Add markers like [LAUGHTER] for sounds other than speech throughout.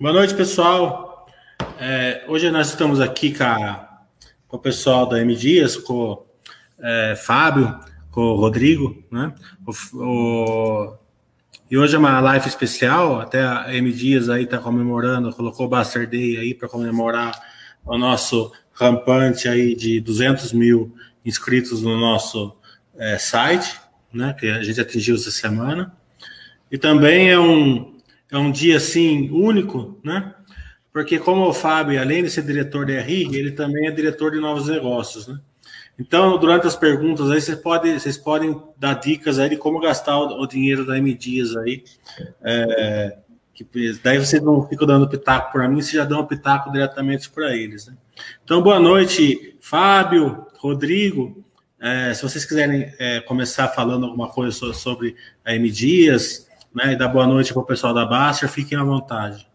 Boa noite, pessoal. É, hoje nós estamos aqui com, a, com, o pessoal da M Dias, com é, Fábio, com o Rodrigo, né? O, o, e hoje é uma live especial, até a M Dias aí está comemorando, colocou o Buster Day aí para comemorar o nosso rampante aí de 200 mil inscritos no nosso é, site, né? Que a gente atingiu essa semana. E também é um é um dia assim único, né? Porque como o Fábio, além de ser diretor da RI, ele também é diretor de novos negócios, né? Então, durante as perguntas aí, vocês podem, vocês podem dar dicas aí de como gastar o, o dinheiro da M Dias aí. É, que, daí vocês não ficam dando pitaco para mim, vocês já dão pitaco diretamente para eles. Né? Então, boa noite, Fábio, Rodrigo. É, se vocês quiserem é, começar falando alguma coisa sobre a M Dias, né, e dar boa noite para o pessoal da Baster, fiquem à vontade.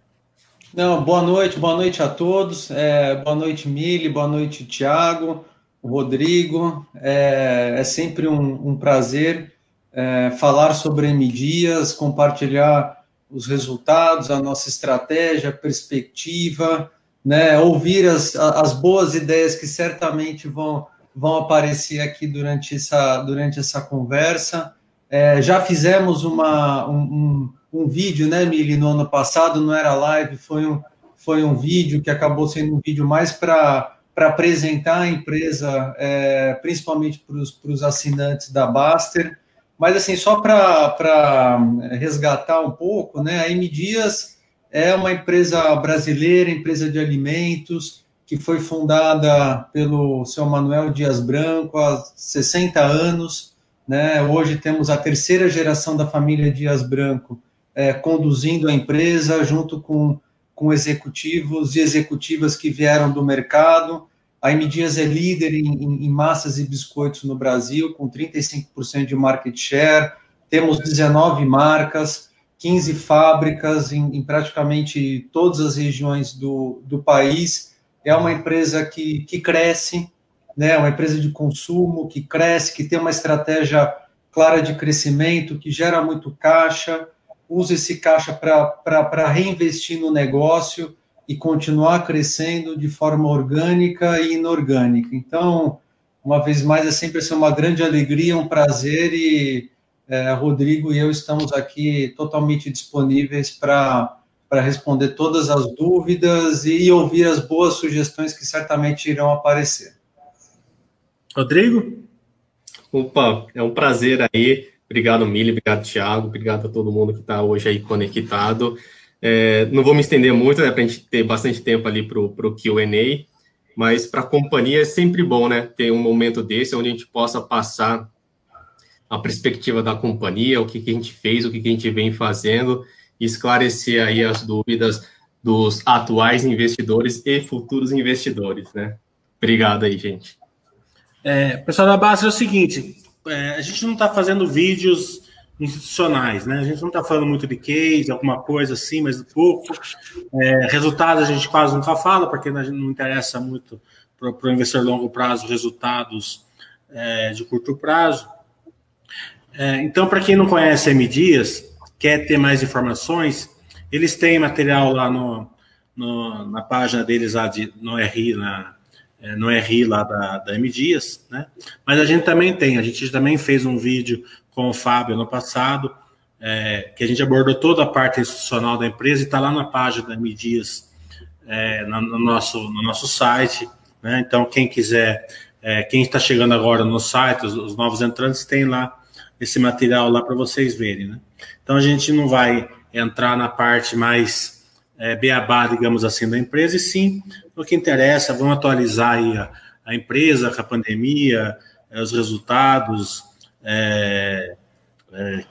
Não, boa noite, boa noite a todos. É, boa noite, Mili, boa noite, Tiago, Rodrigo. É, é sempre um, um prazer é, falar sobre M Dias, compartilhar os resultados, a nossa estratégia, perspectiva, né, ouvir as, as boas ideias que certamente vão, vão aparecer aqui durante essa, durante essa conversa. É, já fizemos uma, um, um, um, vídeo, né, Mili, no ano passado, não era live, foi um, foi um vídeo que acabou sendo um vídeo mais para apresentar a empresa, é, principalmente para os assinantes da Baster. Mas, assim, só para resgatar um pouco, né, a M Dias é uma empresa brasileira, empresa de alimentos, que foi fundada pelo seu Manuel Dias Branco há 60 anos, né? Hoje temos a terceira geração da família Dias Branco é, conduzindo a empresa, junto com, com executivos e executivas que vieram do mercado. A M Dias é líder em, em, em massas e biscoitos no Brasil, com 35% de market share. Temos 19 marcas, 15 fábricas em, em praticamente todas as regiões do, do país. É uma empresa que, que cresce, né, uma empresa de consumo que cresce, que tem uma estratégia clara de crescimento, que gera muito caixa, usa esse caixa para reinvestir no negócio e continuar crescendo de forma orgânica e inorgânica. Então, uma vez mais, é sempre assim, uma grande alegria, um prazer e é, Rodrigo e eu estamos aqui totalmente disponíveis para para responder todas as dúvidas e ouvir as boas sugestões que certamente irão aparecer. Rodrigo? Opa, é um prazer aí. Obrigado, Mili, obrigado, Thiago, obrigado a todo mundo que está hoje aí conectado. É, não vou me estender muito, né, para a gente ter bastante tempo ali para o QA, mas para a companhia é sempre bom, né, ter um momento desse onde a gente possa passar a perspectiva da companhia, o que, que a gente fez, o que, que a gente vem fazendo, e esclarecer aí as dúvidas dos atuais investidores e futuros investidores, né. Obrigado aí, gente. É, pessoal da base é o seguinte: é, a gente não está fazendo vídeos institucionais, né? A gente não está falando muito de case, alguma coisa assim, mas pouco. É, resultados a gente quase nunca fala, porque não interessa muito para o investidor longo prazo resultados é, de curto prazo. É, então, para quem não conhece M Dias, quer ter mais informações, eles têm material lá no, no na página deles lá de, no RI, na, é, no RI lá da, da M Dias, né? Mas a gente também tem, a gente também fez um vídeo com o Fábio no passado, é, que a gente abordou toda a parte institucional da empresa e está lá na página da M Dias, é, no, no, nosso, no nosso site, né? Então, quem quiser, é, quem está chegando agora no site, os, os novos entrantes, tem lá esse material lá para vocês verem, né? Então, a gente não vai entrar na parte mais é, beabá, digamos assim, da empresa, e sim o que interessa, vamos atualizar aí a, a empresa com a pandemia, é, os resultados, é, é,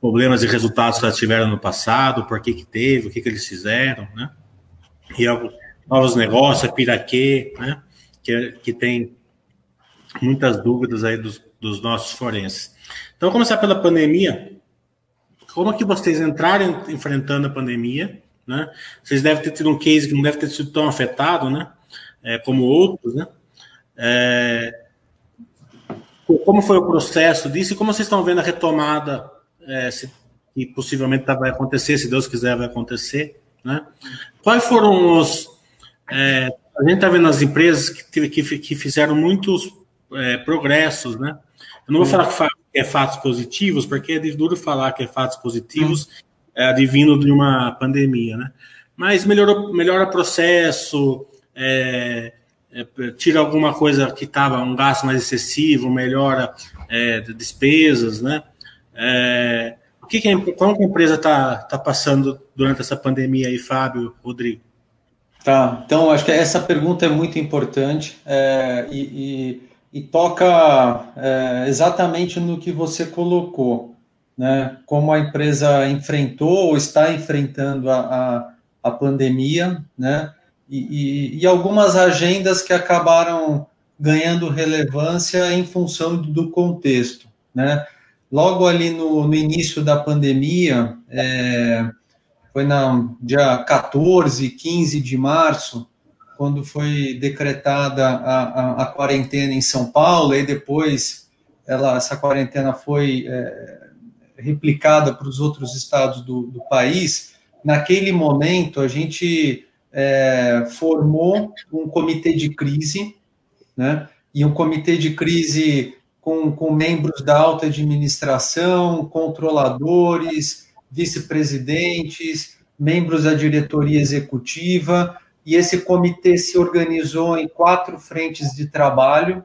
problemas e resultados que elas tiveram no passado, por que que teve, o que que eles fizeram, né? E novos negócios, a Piraquê, né? Que, que tem muitas dúvidas aí dos, dos nossos forenses. Então, começar pela pandemia. Como que vocês entraram enfrentando a pandemia? Né? Vocês devem ter tido um case que não deve ter sido tão afetado, né? É, como outros, né? É, como foi o processo disso e como vocês estão vendo a retomada é, se, que possivelmente vai acontecer, se Deus quiser vai acontecer, né? Quais foram os. É, a gente está vendo as empresas que, que, que fizeram muitos é, progressos, né? Eu não vou falar que é fatos positivos, porque é duro falar que é fatos positivos é, advindo de uma pandemia, né? Mas melhorou, melhora processo, é, é, tira alguma coisa que estava um gasto mais excessivo, melhora é, despesas, né? É, o que, que a, como a empresa está tá passando durante essa pandemia aí, Fábio, Rodrigo? Tá, então acho que essa pergunta é muito importante é, e, e, e, toca é, exatamente no que você colocou, né? Como a empresa enfrentou ou está enfrentando a, a, a pandemia, né? E, e, algumas agendas que acabaram ganhando relevância em função do contexto, né? Logo ali no, no início da pandemia, é, foi no dia 14, 15 de março, quando foi decretada a, a, a quarentena em São Paulo, e depois ela, essa quarentena foi é, replicada para os outros estados do, do, país. Naquele momento, a gente é, formou um comitê de crise, né? E um comitê de crise com, com membros da alta administração, controladores, vice-presidentes, membros da diretoria executiva, e esse comitê se organizou em quatro frentes de trabalho: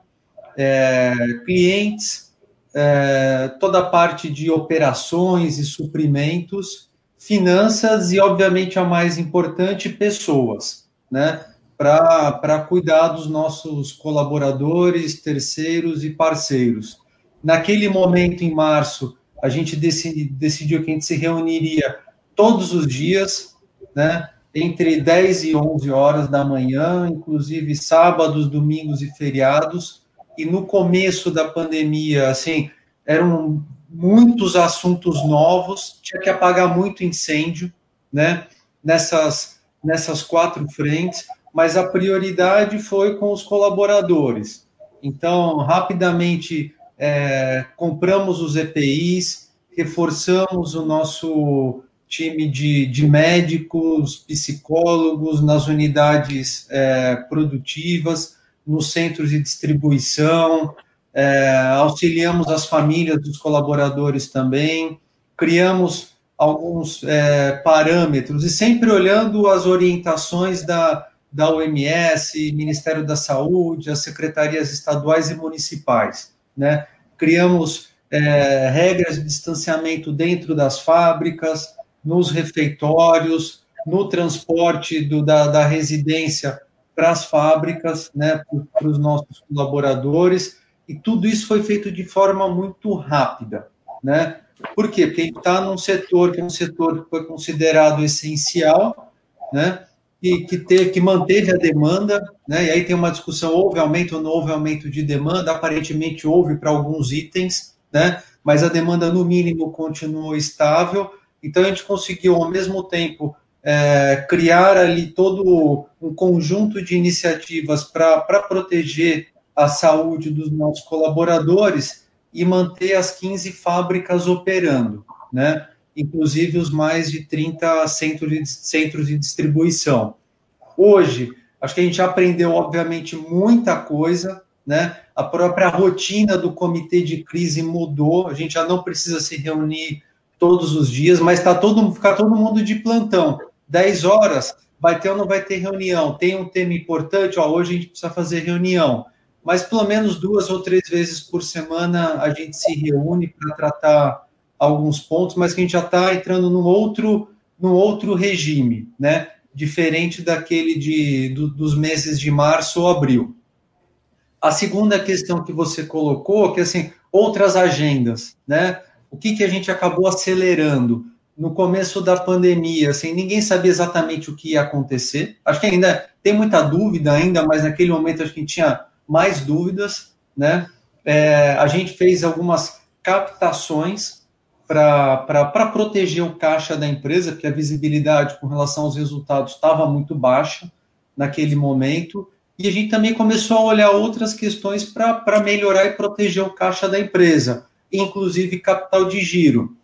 é, clientes, é, toda a parte de operações e suprimentos, finanças e, obviamente, a mais importante, pessoas, né? para cuidar dos nossos colaboradores, terceiros e parceiros. Naquele momento, em março, a gente decidi, decidiu que a gente se reuniria todos os dias, né, entre 10 e 11 horas da manhã, inclusive sábados, domingos e feriados. E no começo da pandemia, assim, eram muitos assuntos novos, tinha que apagar muito incêndio, né, nessas, nessas quatro frentes mas a prioridade foi com os colaboradores. Então, rapidamente é, compramos os EPIs, reforçamos o nosso time de, de médicos, psicólogos nas unidades é, produtivas, nos centros de distribuição, é, auxiliamos as famílias dos colaboradores também, criamos alguns é, parâmetros e sempre olhando as orientações da, da OMS, Ministério da Saúde, as secretarias estaduais e municipais. Né? Criamos é, regras de distanciamento dentro das fábricas, nos refeitórios, no transporte do, da, da residência para as fábricas, né, para os nossos colaboradores, e tudo isso foi feito de forma muito rápida. Né? Por quê? Porque está num setor que é um setor que foi considerado essencial, né? que, que, ter, que manteve a demanda, né? E aí tem uma discussão: houve aumento ou não houve aumento de demanda? Aparentemente houve para alguns itens, né? Mas a demanda, no mínimo, continuou estável. Então a gente conseguiu, ao mesmo tempo, é, criar ali todo um conjunto de iniciativas para proteger a saúde dos nossos colaboradores e manter as 15 fábricas operando, né? inclusive os mais de 30 centros de, centros de distribuição. Hoje, acho que a gente aprendeu, obviamente, muita coisa, né? A própria rotina do comitê de crise mudou, a gente já não precisa se reunir todos os dias, mas está todo, ficar todo mundo de plantão. 10 horas, vai ter ou não vai ter reunião? Tem um tema importante, ó, hoje a gente precisa fazer reunião. Mas pelo menos duas ou três vezes por semana a gente se reúne para tratar alguns pontos, mas que a gente já está entrando num outro, num outro regime, né? Diferente daquele de, do, dos meses de março ou abril. A segunda questão que você colocou, que assim, outras agendas, né? O que, que a gente acabou acelerando? No começo da pandemia, assim, ninguém sabia exatamente o que ia acontecer. Acho que ainda tem muita dúvida ainda, mas naquele momento acho que tinha mais dúvidas, né? É, a gente fez algumas captações para proteger o caixa da empresa, porque a visibilidade com relação aos resultados estava muito baixa naquele momento, e a gente também começou a olhar outras questões para melhorar e proteger o caixa da empresa, inclusive capital de giro.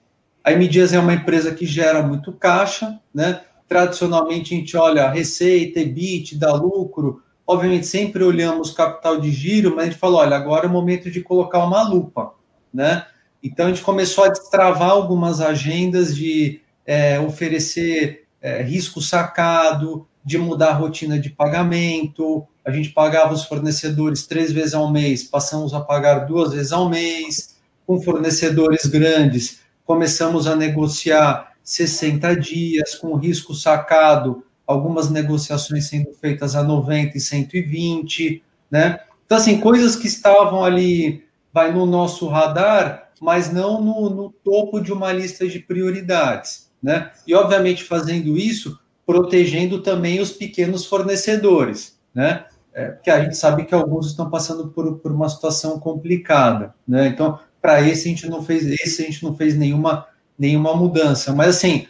A M Dias é uma empresa que gera muito caixa, né? tradicionalmente a gente olha receita, EBIT, dá lucro, obviamente sempre olhamos capital de giro, mas a gente falou, olha, agora é o momento de colocar uma lupa, né? Então a gente começou a destravar algumas agendas de é, oferecer é, risco sacado, de mudar a rotina de pagamento. A gente pagava os fornecedores três vezes ao mês, passamos a pagar duas vezes ao mês. Com fornecedores grandes, começamos a negociar 60 dias, com risco sacado, algumas negociações sendo feitas a 90 e 120, né? Então, assim, coisas que estavam ali, vai no nosso radar, mas não no, no topo de uma lista de prioridades, né? E, obviamente, fazendo isso, protegendo também os pequenos fornecedores, né? É, porque a gente sabe que alguns estão passando por, por uma situação complicada, né? Então, para esse a gente não fez, esse a gente não fez nenhuma nenhuma mudança, mas assim,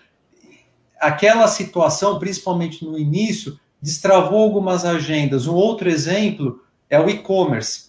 aquela situação, principalmente no início, destravou algumas agendas. Um outro exemplo é o e-commerce,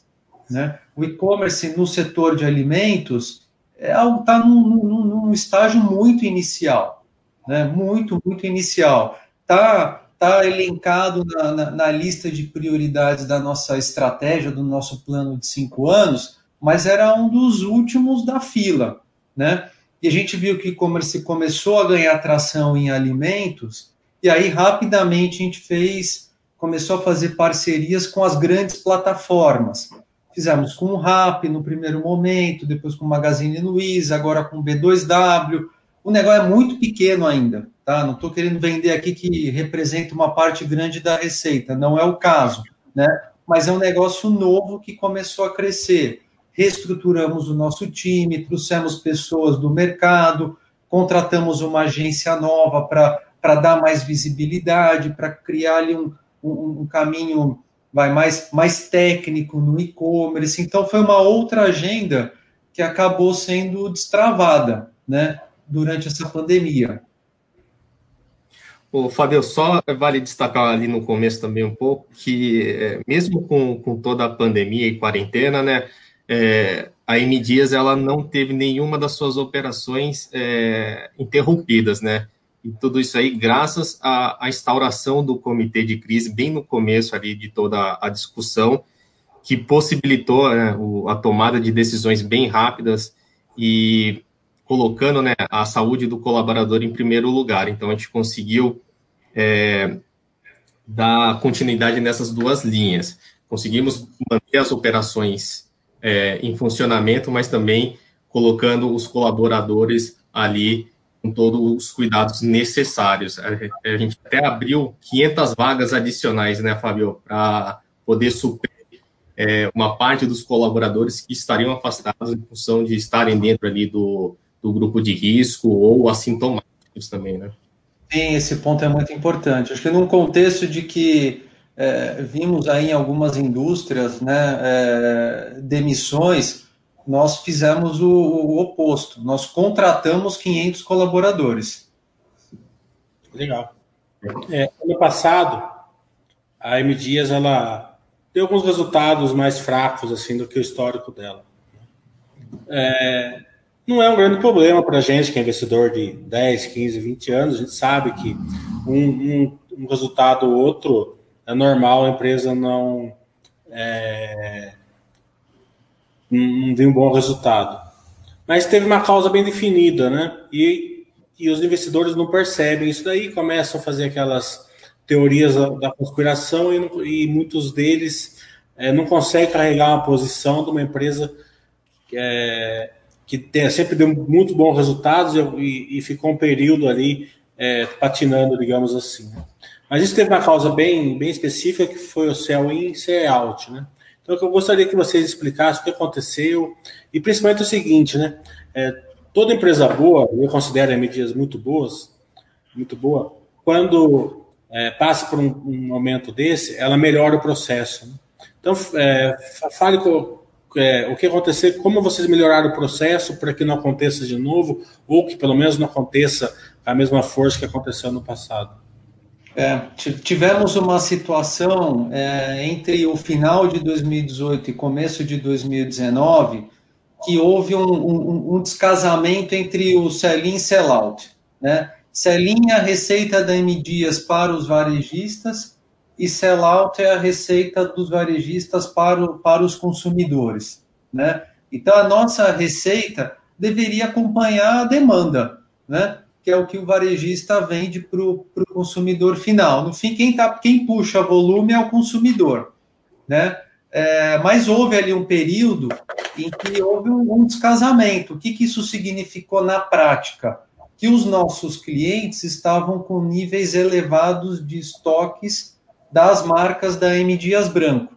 né? O e-commerce no setor de alimentos está é, num, num, num estágio muito inicial, né? muito, muito inicial. Está tá elencado na, na, na, lista de prioridades da nossa estratégia, do nosso plano de cinco anos, mas era um dos últimos da fila, né? E a gente viu que o e-commerce começou a ganhar tração em alimentos, e aí rapidamente a gente fez, começou a fazer parcerias com as grandes plataformas. Fizemos com o RAP no primeiro momento, depois com o Magazine Luiza, agora com o B2W, o negócio é muito pequeno ainda, tá? Não estou querendo vender aqui que representa uma parte grande da receita, não é o caso, né? Mas é um negócio novo que começou a crescer. Reestruturamos o nosso time, trouxemos pessoas do mercado, contratamos uma agência nova para dar mais visibilidade, para criar ali um, um, um caminho vai mais, mais técnico no e-commerce. Então, foi uma outra agenda que acabou sendo destravada, né? durante essa pandemia. O Fábio, só vale destacar ali no começo também um pouco que, é, mesmo com, com toda a pandemia e quarentena, né, é, a M Dias ela não teve nenhuma das suas operações é, interrompidas, né? E tudo isso aí graças à, à, instauração do comitê de crise bem no começo ali de toda a discussão, que possibilitou né, o, a tomada de decisões bem rápidas e colocando né, a saúde do colaborador em primeiro lugar. Então, a gente conseguiu é, dar continuidade nessas duas linhas. Conseguimos manter as operações é, em funcionamento, mas também colocando os colaboradores ali com todos os cuidados necessários. A gente até abriu 500 vagas adicionais, né, Fábio, para poder suprir é, uma parte dos colaboradores que estariam afastados em função de estarem dentro ali do, do grupo de risco ou assintomáticos também, né? Sim, esse ponto é muito importante. Acho que num contexto de que é, vimos aí em algumas indústrias, né, é, demissões, nós fizemos o, o, oposto. Nós contratamos 500 colaboradores. Legal. É, ano passado, a M Dias ela deu alguns resultados mais fracos assim do que o histórico dela. É, não é um grande problema para a gente, que é investidor de 10, 15, 20 anos. A gente sabe que um, um, um resultado ou outro é normal, a empresa não, é, não tem um bom resultado. Mas teve uma causa bem definida, né? E, e os investidores não percebem isso daí, começam a fazer aquelas teorias da, da conspiração e, e, muitos deles é, não conseguem carregar uma posição de uma empresa que é, que tem, sempre deu muito bons resultados e, e ficou um período ali é, patinando, digamos assim. Mas isso teve uma causa bem, bem específica, que foi o sell-in e sell-out, né? Então, eu gostaria que vocês explicassem o que aconteceu, e principalmente o seguinte, né? É, toda empresa boa, eu considero a medidas muito boas, muito boa, quando é, passa por um, um, momento desse, ela melhora o processo. Né? Então, é, fale com, é, o que acontecer, como vocês melhoraram o processo para que não aconteça de novo, ou que pelo menos não aconteça a mesma força que aconteceu no passado? É, tivemos uma situação é, entre o final de 2018 e começo de 2019 que houve um, um, um descasamento entre o sell-in e sell-out. Né? Celinha, receita da M Dias para os varejistas e sellout é a receita dos varejistas para, o, para os consumidores. Né? Então, a nossa receita deveria acompanhar a demanda, né? Que é o que o varejista vende para o consumidor final. No fim, quem, tá, quem puxa volume é o consumidor. Né? É, mas houve ali um período em que houve um, um descasamento. O que, que isso significou na prática? Que os nossos clientes estavam com níveis elevados de estoques das marcas da M Dias Branco,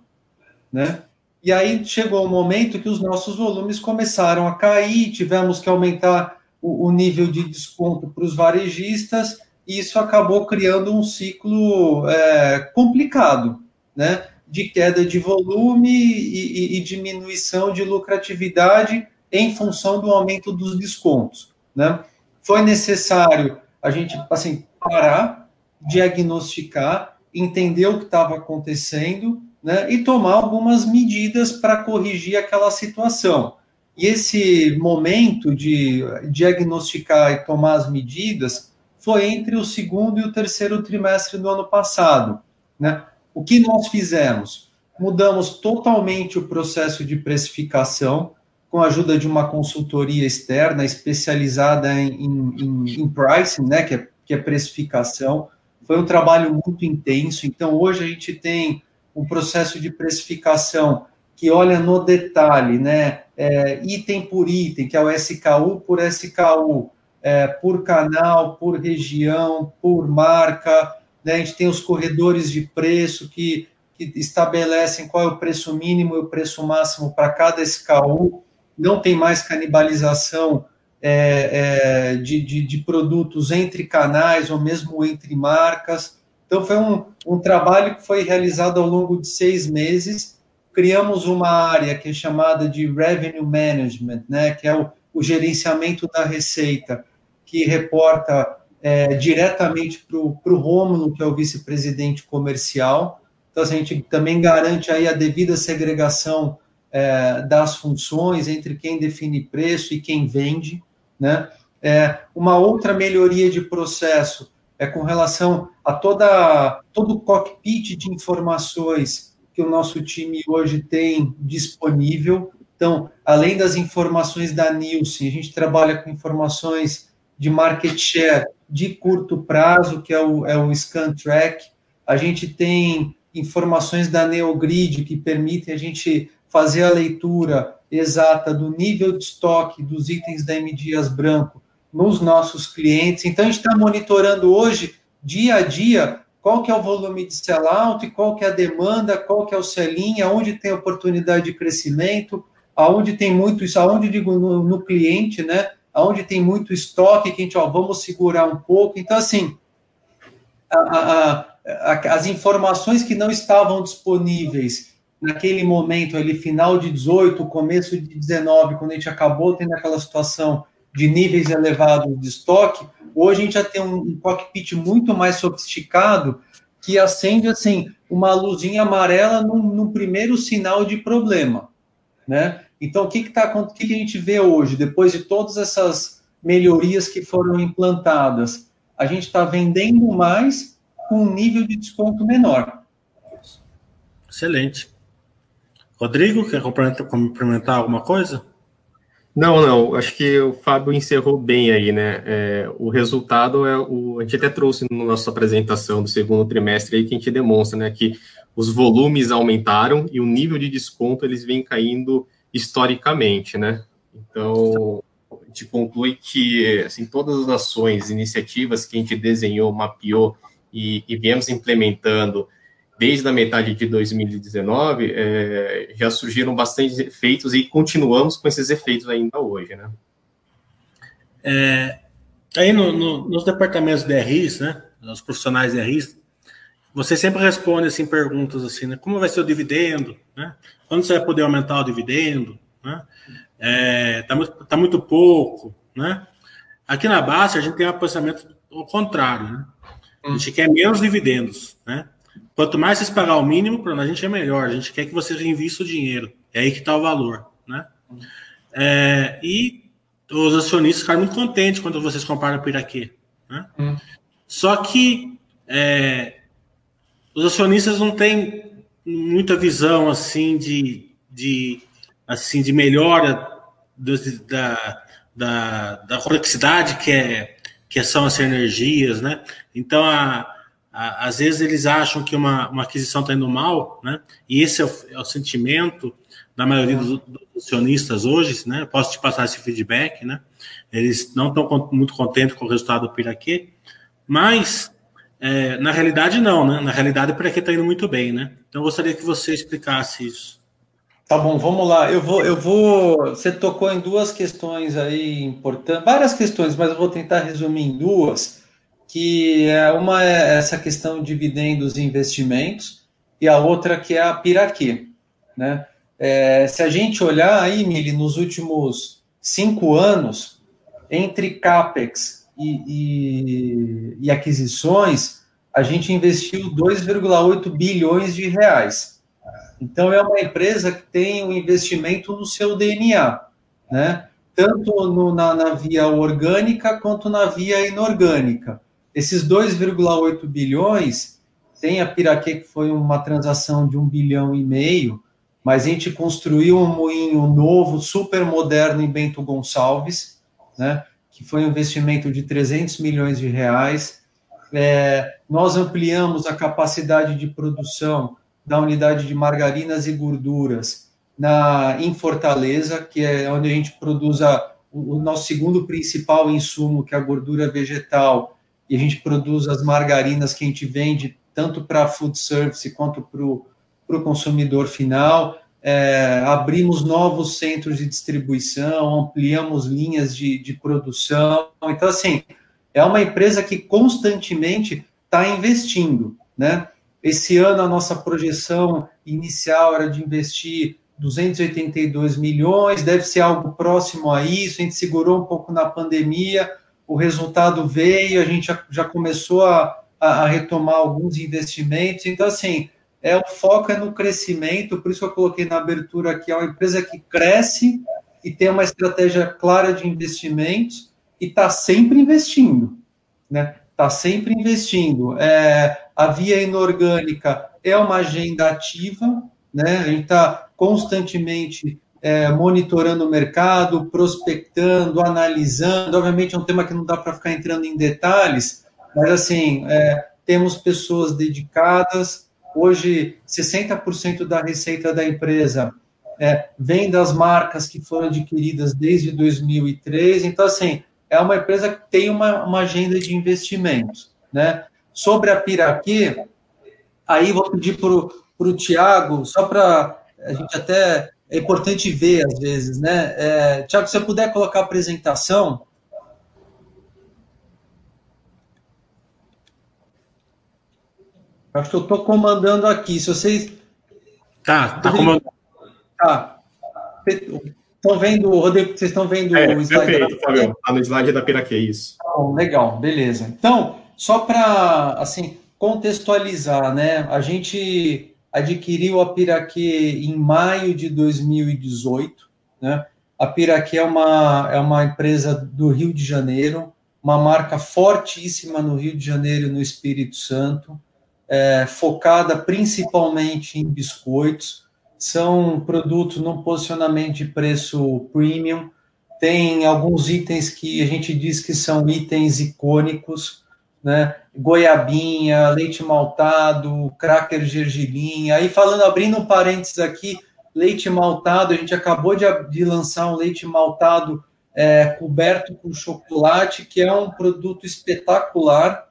né? E aí chegou um momento que os nossos volumes começaram a cair, tivemos que aumentar o, o nível de desconto para os varejistas, e isso acabou criando um ciclo é, complicado, né? De queda de volume e, e, e diminuição de lucratividade em função do aumento dos descontos, né? Foi necessário a gente assim parar, diagnosticar, entender o que estava acontecendo né, e tomar algumas medidas para corrigir aquela situação. E esse momento de diagnosticar e tomar as medidas foi entre o segundo e o terceiro trimestre do ano passado. Né? O que nós fizemos? Mudamos totalmente o processo de precificação, com a ajuda de uma consultoria externa especializada em, em, em pricing, né, que é, que é precificação. Foi um trabalho muito intenso. Então, hoje a gente tem um processo de precificação que olha no detalhe, né, é, item por item, que é o SKU por SKU, é, por canal, por região, por marca. Né, a gente tem os corredores de preço que, que estabelecem qual é o preço mínimo e o preço máximo para cada SKU. Não tem mais canibalização é, é, de, de, de, produtos entre canais ou mesmo entre marcas. Então, foi um, um trabalho que foi realizado ao longo de seis meses. Criamos uma área que é chamada de Revenue Management, né, que é o, o gerenciamento da receita, que reporta é, diretamente para o Rômulo, que é o vice-presidente comercial. Então, a gente também garante aí a devida segregação é, das funções entre quem define preço e quem vende. Né? É, uma outra melhoria de processo é com relação a toda, todo o cockpit de informações que o nosso time hoje tem disponível. Então, além das informações da Nielsen, a gente trabalha com informações de market share de curto prazo, que é o, é o Scan Track. A gente tem informações da Neogrid que permitem a gente fazer a leitura exata do nível de estoque dos itens da M Dias Branco nos nossos clientes. Então, a gente está monitorando hoje, dia a dia, qual que é o volume de sellout, qual que é a demanda, qual que é o selling, aonde tem oportunidade de crescimento, aonde tem muito isso, aonde digo no, no cliente, né? Aonde tem muito estoque, que a gente, ó, vamos segurar um pouco. Então, assim, a, a, a, as informações que não estavam disponíveis naquele momento ali, final de 18, começo de 19, quando a gente acabou tendo aquela situação de níveis elevados de estoque, hoje a gente já tem um, cockpit muito mais sofisticado que acende assim uma luzinha amarela no, no primeiro sinal de problema, né? Então o que que tá, o que, que a gente vê hoje depois de todas essas melhorias que foram implantadas? A gente está vendendo mais com um nível de desconto menor. Excelente. Rodrigo, quer complementar alguma coisa? Não, não, acho que o Fábio encerrou bem aí, né? É, o resultado é o. A gente até trouxe na nossa apresentação do segundo trimestre aí que a gente demonstra, né? Que os volumes aumentaram e o nível de desconto eles vêm caindo historicamente, né? Então, a gente conclui que assim, todas as ações, iniciativas que a gente desenhou, mapeou e, e viemos implementando desde a metade de 2019, é, já surgiram bastantes efeitos e continuamos com esses efeitos ainda hoje, né? É, aí no, no, nos departamentos de RIs, né, os profissionais de RIs, você sempre responde assim perguntas assim, né, como vai ser o dividendo, né? Quando você vai poder aumentar o dividendo, né? É, tá, muito, tá muito pouco, né? Aqui na Baixa a gente tem um pensamento ao contrário, né? A gente quer menos dividendos, né? Quanto mais vocês pagar o mínimo, para a gente é melhor. A gente quer que vocês invistam o dinheiro. É aí que está o valor, né? É, e os acionistas ficaram muito contentes quando vocês comparam o Piraquê. Né? Hum. Só que é, os acionistas não têm muita visão assim de, de assim de melhora do, da, da, da complexidade que é que são as energias, né? Então a, a, às vezes eles acham que uma, uma aquisição está indo mal, né? E esse é o, é o sentimento da maioria dos, dos, acionistas hoje, né? Posso te passar esse feedback, né? Eles não estão muito contentes com o resultado do Piraquê, mas é, na realidade não, né? Na realidade o Piraquê está indo muito bem, né? Então eu gostaria que você explicasse isso. Tá bom, vamos lá. Eu vou, eu vou. Você tocou em duas questões aí importantes, várias questões, mas eu vou tentar resumir em duas que é uma é essa questão de dividendos e investimentos, e a outra que é a Piraquê. Né? É, se a gente olhar aí, Mili, nos últimos cinco anos, entre CAPEX e, e, e aquisições, a gente investiu 2,8 bilhões de reais. Então, é uma empresa que tem o um investimento no seu DNA, né? tanto no, na, na via orgânica quanto na via inorgânica. Esses 2,8 bilhões, tem a Piraquê, que foi uma transação de um bilhão e meio, mas a gente construiu um moinho novo, super moderno em Bento Gonçalves, né, que foi um investimento de 300 milhões de reais. É, nós ampliamos a capacidade de produção da unidade de margarinas e gorduras na, em Fortaleza, que é onde a gente produz a, o nosso segundo principal insumo, que é a gordura vegetal, e a gente produz as margarinas que a gente vende tanto para food service quanto para o consumidor final. É, abrimos novos centros de distribuição, ampliamos linhas de, de produção. Então, assim, é uma empresa que constantemente está investindo, né? Esse ano a nossa projeção inicial era de investir 282 milhões, deve ser algo próximo a isso. A gente segurou um pouco na pandemia, o resultado veio, a gente já, começou a, a, retomar alguns investimentos. Então, assim, é o foco é no crescimento, por isso que eu coloquei na abertura aqui, é uma empresa que cresce e tem uma estratégia clara de investimentos e está sempre investindo, né? Está sempre investindo. É, a via inorgânica é uma agenda ativa, né? A gente está constantemente é, monitorando o mercado, prospectando, analisando. Obviamente é um tema que não dá para ficar entrando em detalhes, mas assim, é, temos pessoas dedicadas. Hoje, 60% da receita da empresa é, vem das marcas que foram adquiridas desde 2003. Então, assim, é uma empresa que tem uma, uma agenda de investimentos. Né? Sobre a Piraquê, aí vou pedir para o Tiago, só para a gente até é importante ver às vezes, né? É, Tiago, se você puder colocar a apresentação. Acho que eu estou comandando aqui. Se vocês. Tá, tá comandando. Tá. Estão vendo, Rodrigo, vocês estão vendo é, o slide perfeito, da Está no slide da Piraquê, isso. Bom, legal, beleza. Então, só para assim, contextualizar, né? A gente adquiriu a Piraquê em maio de 2018. Né? A Piraquê é uma, é uma empresa do Rio de Janeiro, uma marca fortíssima no Rio de Janeiro e no Espírito Santo, é, focada principalmente em biscoitos. São produtos no posicionamento de preço premium. Tem alguns itens que a gente diz que são itens icônicos, né? Goiabinha, leite maltado, cracker gergelim. Aí falando, abrindo um parênteses aqui, leite maltado, a gente acabou de, de lançar um leite maltado é, coberto com chocolate, que é um produto espetacular,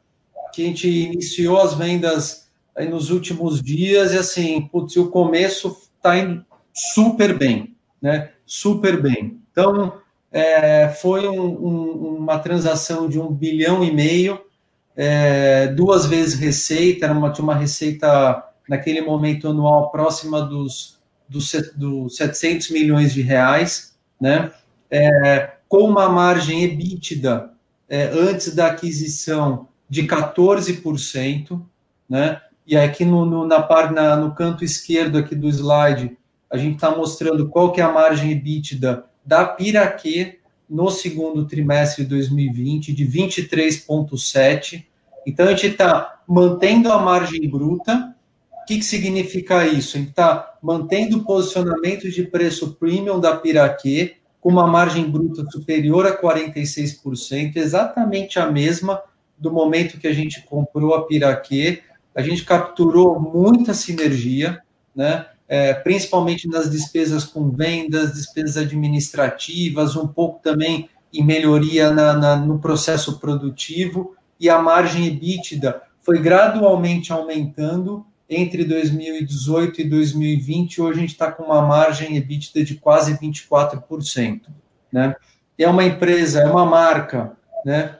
que a gente iniciou as vendas nos últimos dias, e assim, putz, o começo está indo super bem, né? Super bem. Então, é, foi um, um, uma transação de um bilhão e meio, é, duas vezes receita, era uma, tinha uma receita naquele momento anual próxima dos, dos, dos 700 milhões de reais, né? É, com uma margem EBITDA é, antes da aquisição de 14%, né? E aqui no, no, na, na, no canto esquerdo aqui do slide, a gente está mostrando qual que é a margem EBITDA da Piraquê, no segundo trimestre de 2020 de 23,7%. Então, a gente está mantendo a margem bruta. O que, que significa isso? A gente está mantendo o posicionamento de preço premium da Piraquê, com uma margem bruta superior a 46%, exatamente a mesma do momento que a gente comprou a Piraquê. A gente capturou muita sinergia, né? É, principalmente nas despesas com vendas, despesas administrativas, um pouco também em melhoria na, na, no processo produtivo, e a margem EBITDA foi gradualmente aumentando entre 2018 e 2020. Hoje a gente está com uma margem EBITDA de quase 24%. Né? É uma empresa, é uma marca né,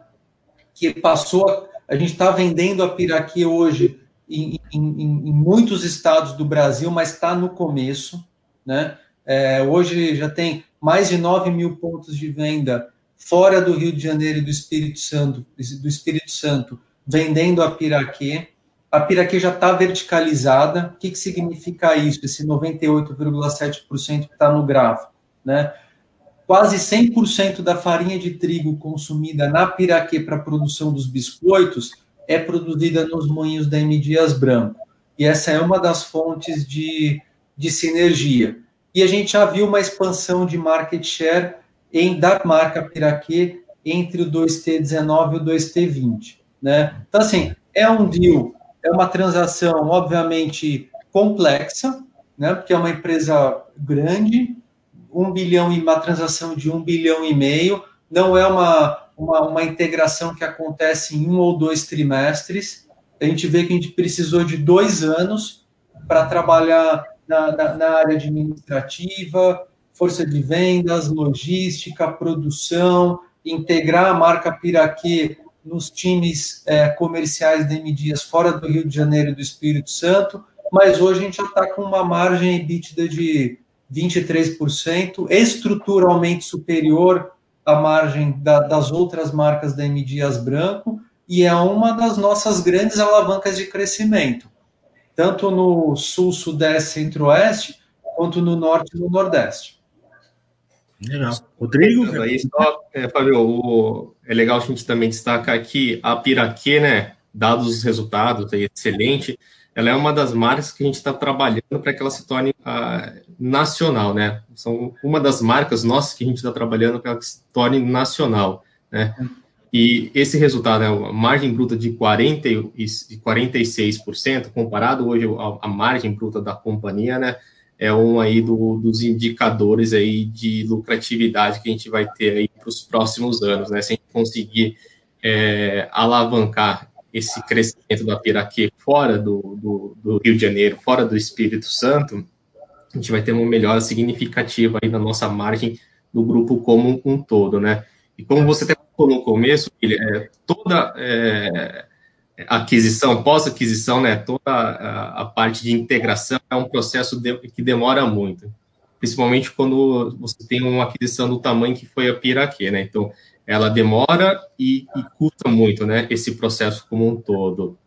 que passou. A gente está vendendo a Piraquê hoje em, em, em, muitos estados do Brasil, mas está no começo. Né? É, hoje já tem mais de 9 mil pontos de venda fora do Rio de Janeiro e do Espírito Santo, do Espírito Santo vendendo a Piraquê. A Piraquê já está verticalizada. O que, que significa isso? Esse 98,7% que está no gráfico. Né? Quase 100% da farinha de trigo consumida na Piraquê para a produção dos biscoitos é produzida nos moinhos da M. Dias Branco. E essa é uma das fontes de, de sinergia. E a gente já viu uma expansão de market share em, da marca Piraquê entre o 2T19 e o 2T20. Né? Então, assim, é um deal, é uma transação, obviamente, complexa, né? porque é uma empresa grande, um bilhão e uma transação de um bilhão e meio, não é uma, uma, uma integração que acontece em um ou dois trimestres. A gente vê que a gente precisou de dois anos para trabalhar na, na, na área administrativa, força de vendas, logística, produção, integrar a marca Piraquê nos times é, comerciais de M fora do Rio de Janeiro e do Espírito Santo, mas hoje a gente já está com uma margem EBITDA de 23%, estruturalmente superior à margem da, das outras marcas da M Branco, e é uma das nossas grandes alavancas de crescimento, tanto no Sul, Sudeste, Centro-Oeste, quanto no Norte e no Nordeste. Legal. Rodrigo? Aí, só, é, Fábio, o, é legal a gente também destacar que a Piraquê, né, dados os resultados, é excelente, ela é uma das marcas que a gente está trabalhando para que ela se torne uh, nacional, né? São uma das marcas nossas que a gente está trabalhando para que ela se torne nacional, né? E esse resultado, né, a margem bruta de, 40, de 46%, comparado hoje à margem bruta da companhia, né? É um aí do, dos indicadores aí de lucratividade que a gente vai ter aí para os próximos anos, né? Se a gente conseguir é, alavancar esse crescimento da Piraquê fora do, do, do, Rio de Janeiro, fora do Espírito Santo, a gente vai ter uma melhora significativa aí na nossa margem do grupo como um todo, né? E como você até falou no começo, é, toda é, aquisição, pós-aquisição, né, toda a, a, parte de integração é um processo de, que demora muito, principalmente quando você tem uma aquisição do tamanho que foi a Piraquê, né, então ela demora e, e custa muito, né, esse processo como um todo.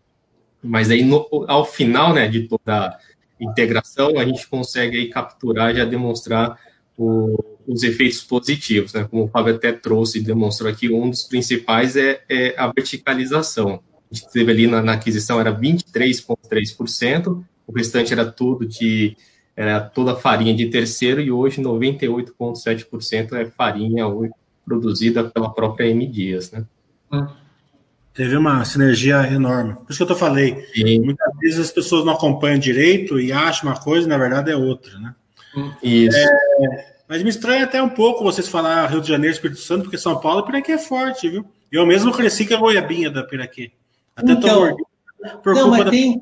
Mas aí, no, ao final, né, de toda a integração, a gente consegue aí capturar, já demonstrar o, os efeitos positivos, né, como o Fábio até trouxe e demonstrou aqui, um dos principais é, é a verticalização, a gente teve ali na, na aquisição era 23,3%, o restante era tudo de era toda farinha de terceiro e hoje 98,7% é farinha produzida pela própria M Dias, né? Hum. Teve uma sinergia enorme. Por isso que eu tô falei. Sim. Muitas vezes as pessoas não acompanham direito e acham uma coisa, na verdade é outra, né? Hum. Isso. É, mas me estranha até um pouco vocês falar Rio de Janeiro, Espírito Santo, porque São Paulo, Piraquê é forte, viu? Eu mesmo cresci com a goiabinha da Piraquê. Até então, por não, mas tem,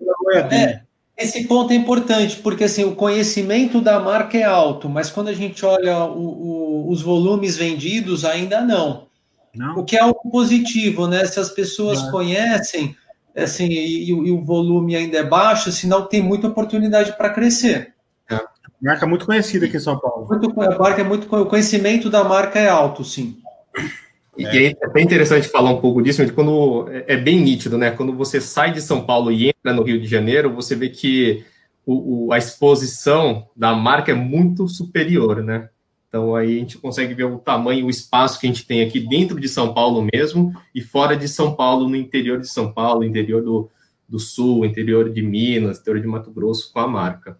é, esse ponto é importante, porque assim, o conhecimento da marca é alto, mas quando a gente olha o, o, os volumes vendidos, ainda não. não. O que é algo positivo, né? Se as pessoas não. conhecem assim, e, e, o volume ainda é baixo, sinal que tem muita oportunidade para crescer. É. Marca muito conhecida aqui em São Paulo. Muito, a marca é muito, o conhecimento da marca é alto, sim. E é. é bem interessante falar um pouco disso, quando é, é bem nítido, né? Quando você sai de São Paulo e entra no Rio de Janeiro, você vê que o, o, a exposição da marca é muito superior, né? Então aí a gente consegue ver o tamanho, o espaço que a gente tem aqui dentro de São Paulo mesmo e fora de São Paulo, no interior de São Paulo, interior do, do Sul, interior de Minas, interior de Mato Grosso com a marca.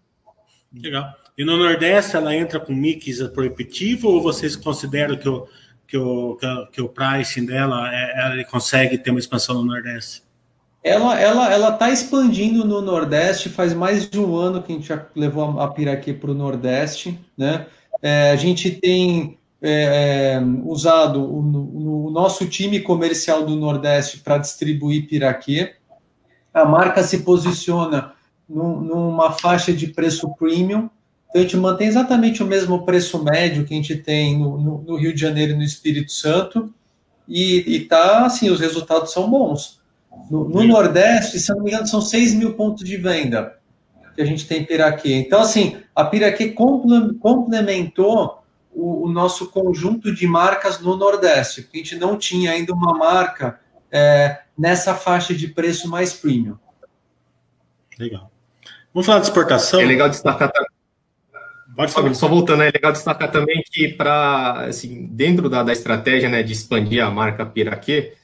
Legal. E no Nordeste ela entra com mix proibitivo ou vocês consideram que o, que o, que o pricing dela é, ela consegue ter uma expansão no Nordeste? Ela ela ela está expandindo no Nordeste. Faz mais de um ano que a gente já levou a Piraquê para o Nordeste, né? É, a gente tem é, é usado o, o, nosso time comercial do Nordeste para distribuir Piraquê. A marca se posiciona num, numa faixa de preço premium. Então, a gente mantém exatamente o mesmo preço médio que a gente tem no, no, no Rio de Janeiro e no Espírito Santo. E, e tá assim, os resultados são bons. No, no Nordeste, se eu não me engano, são 6 mil pontos de venda que a gente tem Piraquê. Então, assim, a Piraquê complementou o, o, nosso conjunto de marcas no Nordeste, porque a gente não tinha ainda uma marca é, nessa faixa de preço mais premium. Legal. Vamos falar de exportação? É legal destacar também. Pode falar. Só voltando, é legal destacar também que para assim, dentro da, da estratégia né, de expandir a marca Piraquê,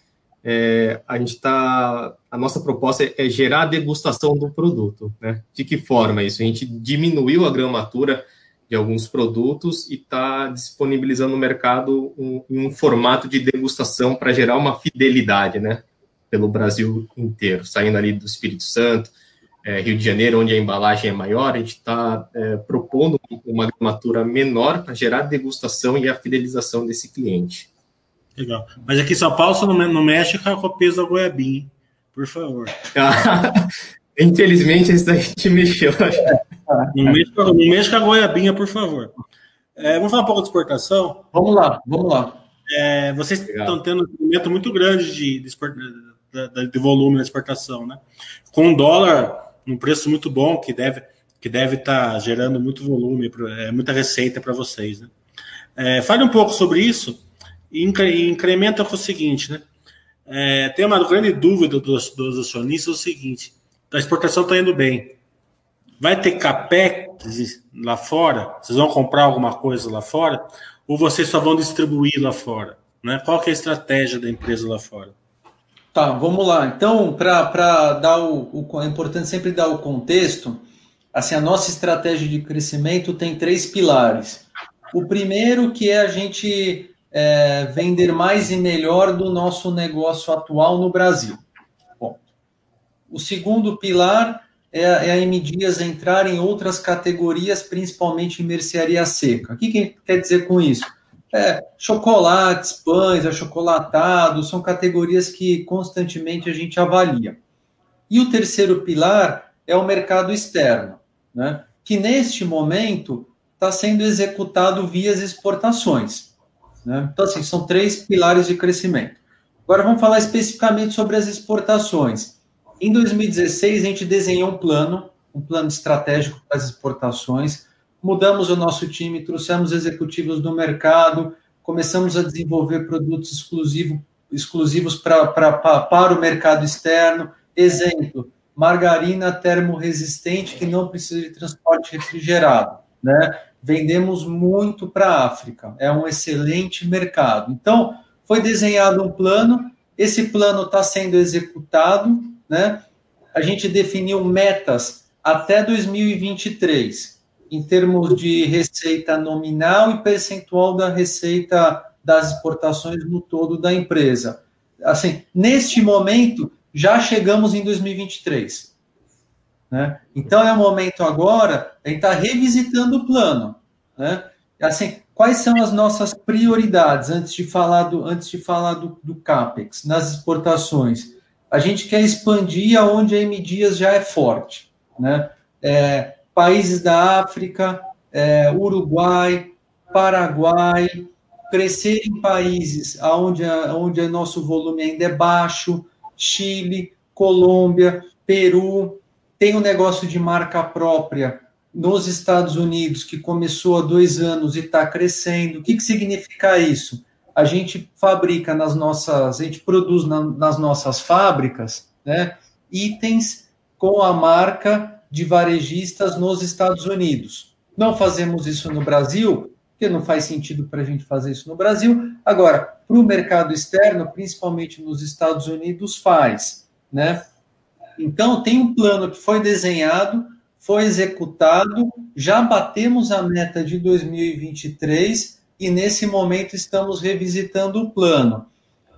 é, a gente está. A nossa proposta é, é gerar a degustação do produto. Né? De que forma isso? A gente diminuiu a gramatura de alguns produtos e está disponibilizando no mercado um, um formato de degustação para gerar uma fidelidade, né? Pelo Brasil inteiro, saindo ali do Espírito Santo, é, Rio de Janeiro, onde a embalagem é maior, a gente está é, propondo uma gramatura menor para gerar degustação e a fidelização desse cliente. Legal. Mas aqui em São Paulo você não, mexe com o peso da goiabinha, por favor. [LAUGHS] Infelizmente, esse daí te mexeu. Não mexe, não mexe com a goiabinha, por favor. É, vamos falar um pouco de exportação? Vamos lá, vamos lá. É, vocês Legal. estão tendo um movimento muito grande de, de, de, de, volume na exportação, né? Com um dólar num preço muito bom, que deve que deve estar tá gerando muito volume, é, muita receita para vocês, né? É, fale um pouco sobre isso e incrementa com o seguinte, né? É, tem uma grande dúvida dos, dos acionistas é o seguinte: a exportação está indo bem. Vai ter capex lá fora? Vocês vão comprar alguma coisa lá fora? Ou vocês só vão distribuir lá fora? Né? Qual é a estratégia da empresa lá fora? Tá, vamos lá. Então, para dar o, o, é importante sempre dar o contexto. Assim, a nossa estratégia de crescimento tem três pilares. O primeiro que é a gente é, vender mais e melhor do nosso negócio atual no Brasil. Bom, o segundo pilar é, é a M Dias entrar em outras categorias, principalmente em mercearia seca. O que, que quer dizer com isso? É, chocolates, pães, achocolatados, são categorias que constantemente a gente avalia. E o terceiro pilar é o mercado externo, né? que neste momento está sendo executado via exportações. Né? Então, assim, são três pilares de crescimento. Agora vamos falar especificamente sobre as exportações. Em 2016, a gente desenhou um plano, um plano estratégico para as exportações, mudamos o nosso time, trouxemos executivos do mercado, começamos a desenvolver produtos exclusivo, exclusivos pra, pra, pra, para o mercado externo. Exemplo, margarina termorresistente que não precisa de transporte refrigerado. Né? vendemos muito para a África, é um excelente mercado. Então, foi desenhado um plano, esse plano está sendo executado, né? A gente definiu metas até 2023, em termos de receita nominal e percentual da receita das exportações no todo da empresa. Assim, neste momento, já chegamos em 2023. Né? Então é o momento agora de estar tá revisitando o plano. Né? Assim, quais são as nossas prioridades antes de falar do, antes de falar do, do CAPEX nas exportações? A gente quer expandir aonde a M Dias já é forte. Né? É, países da África, é, Uruguai, Paraguai, crescer em países onde, onde o nosso volume ainda é baixo, Chile, Colômbia, Peru, tem um negócio de marca própria nos Estados Unidos, que começou há dois anos e está crescendo. O que, que significa isso? A gente fabrica nas nossas, a gente produz na, nas nossas fábricas né, itens com a marca de varejistas nos Estados Unidos. Não fazemos isso no Brasil porque não faz sentido para a gente fazer isso no Brasil. Agora, para o mercado externo, principalmente nos Estados Unidos, faz, né? Então, tem um plano que foi desenhado, foi executado, já batemos a meta de 2023 e nesse momento estamos revisitando o plano.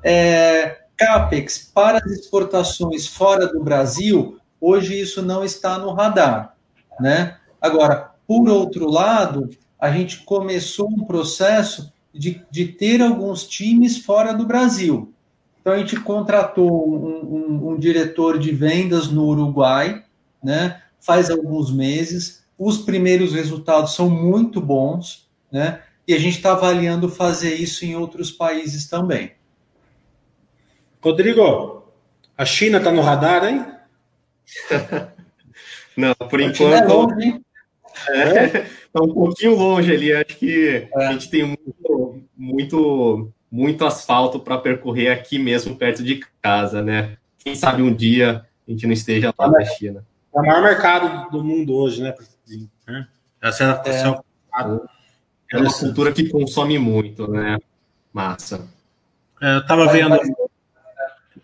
É, CAPEX para as exportações fora do Brasil, hoje isso não está no radar. Né? Agora, por outro lado, a gente começou um processo de, de ter alguns times fora do Brasil. Então, a gente contratou um, um, um diretor de vendas no Uruguai, né? faz alguns meses. Os primeiros resultados são muito bons, né? E a gente está avaliando fazer isso em outros países também. Rodrigo, a China está no radar, hein? [LAUGHS] Não, por a é enquanto. É, está [LAUGHS] um pouquinho longe ali. Acho que é. a gente tem muito, muito, muito asfalto para percorrer aqui mesmo, perto de casa, né? Quem sabe um dia a gente não esteja lá na China. É o maior mercado do mundo hoje, né? Essa é, é. é uma cultura que consome muito, né? Massa. É, eu estava vendo.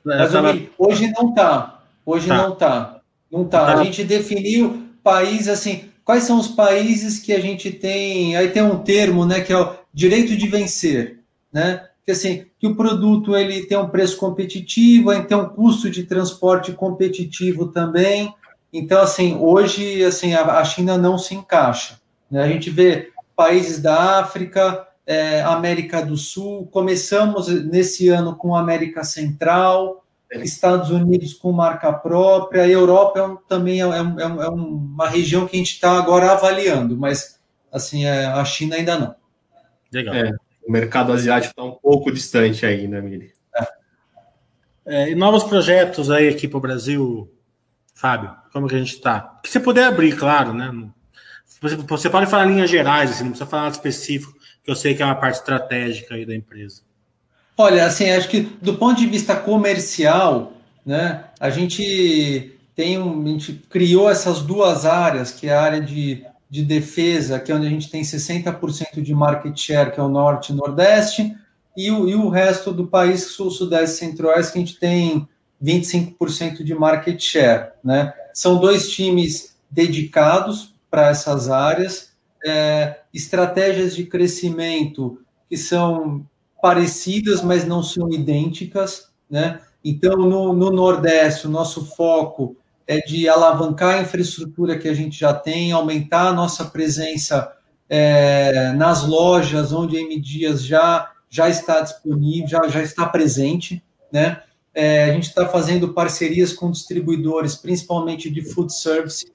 Mas, tava... hoje não está. Hoje tá. não está. Não está. Tá. A gente definiu país assim. Quais são os países que a gente tem? Aí tem um termo, né? Que é o direito de vencer, né? Que assim, que o produto ele tem um preço competitivo, aí tem um custo de transporte competitivo também. Então, assim, hoje, assim, a, China não se encaixa. Né? A gente vê países da África, é, América do Sul, começamos nesse ano com América Central, Estados Unidos com marca própria, Europa é um, também é, é, é, uma região que a gente está agora avaliando, mas assim é, a China ainda não. Legal. É, o mercado asiático está um pouco distante aí, né, Miri? É. e novos projetos aí aqui para o Brasil, Fábio, como que a gente está? Que você puder abrir, claro, né? Você, você pode falar em linhas gerais, assim, não precisa falar específico, que eu sei que é uma parte estratégica aí da empresa. Olha, assim, acho que do ponto de vista comercial, né, a gente tem um, a gente criou essas duas áreas, que é a área de, de defesa, que é onde a gente tem 60% de market share, que é o norte e nordeste, e o, e o resto do país, sul, sudeste, centro-oeste, que a gente tem 25% de market share. Né? São dois times dedicados para essas áreas, é, estratégias de crescimento que são parecidas, mas não são idênticas. Né? Então, no, no Nordeste, o nosso foco é de alavancar a infraestrutura que a gente já tem, aumentar a nossa presença é, nas lojas onde a M Dias já, já está disponível, já, já está presente, né? É, a gente está fazendo parcerias com distribuidores, principalmente de food service,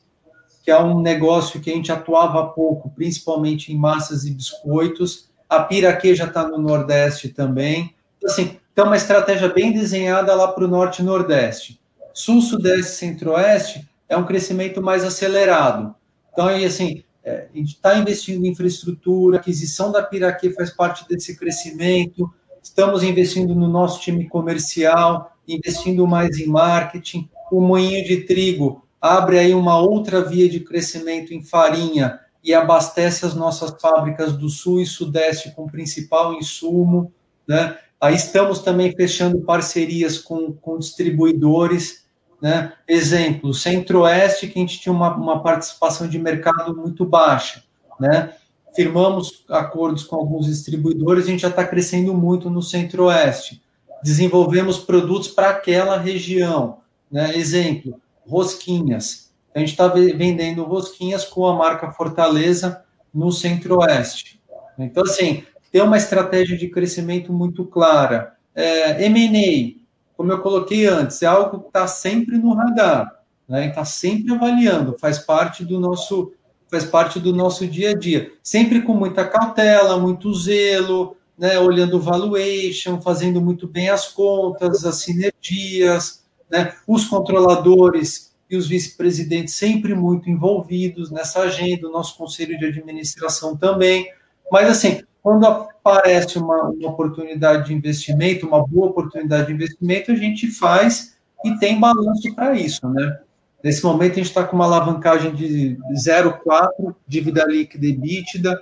que é um negócio que a gente atuava há pouco, principalmente em massas e biscoitos. A Piraquê já está no Nordeste também. Assim, então, uma estratégia bem desenhada lá para o Norte e Nordeste. Sul, Sudeste Centro-Oeste é um crescimento mais acelerado. Então, aí, assim, é, a gente está investindo em infraestrutura, aquisição da Piraquê faz parte desse crescimento, Estamos investindo no nosso time comercial, investindo mais em marketing. O moinho de trigo abre aí uma outra via de crescimento em farinha e abastece as nossas fábricas do sul e sudeste com o principal insumo. Né? Aí estamos também fechando parcerias com, com distribuidores. Né? Exemplo, Centro-Oeste, que a gente tinha uma, uma participação de mercado muito baixa. Né? firmamos acordos com alguns distribuidores, a gente já está crescendo muito no Centro-Oeste. Desenvolvemos produtos para aquela região. Né? Exemplo, rosquinhas. A gente está vendendo rosquinhas com a marca Fortaleza no Centro-Oeste. Então, assim, tem uma estratégia de crescimento muito clara. É, M&A, como eu coloquei antes, é algo que está sempre no radar, né? está sempre avaliando, faz parte do nosso faz parte do nosso dia a dia. Sempre com muita cautela, muito zelo, né, olhando o valuation, fazendo muito bem as contas, as sinergias, né, os controladores e os vice-presidentes sempre muito envolvidos nessa agenda, o nosso conselho de administração também. Mas, assim, quando aparece uma, uma oportunidade de investimento, uma boa oportunidade de investimento, a gente faz e tem balanço para isso, né? Nesse momento, a gente está com uma alavancagem de 0,4 dívida líquida e bítida,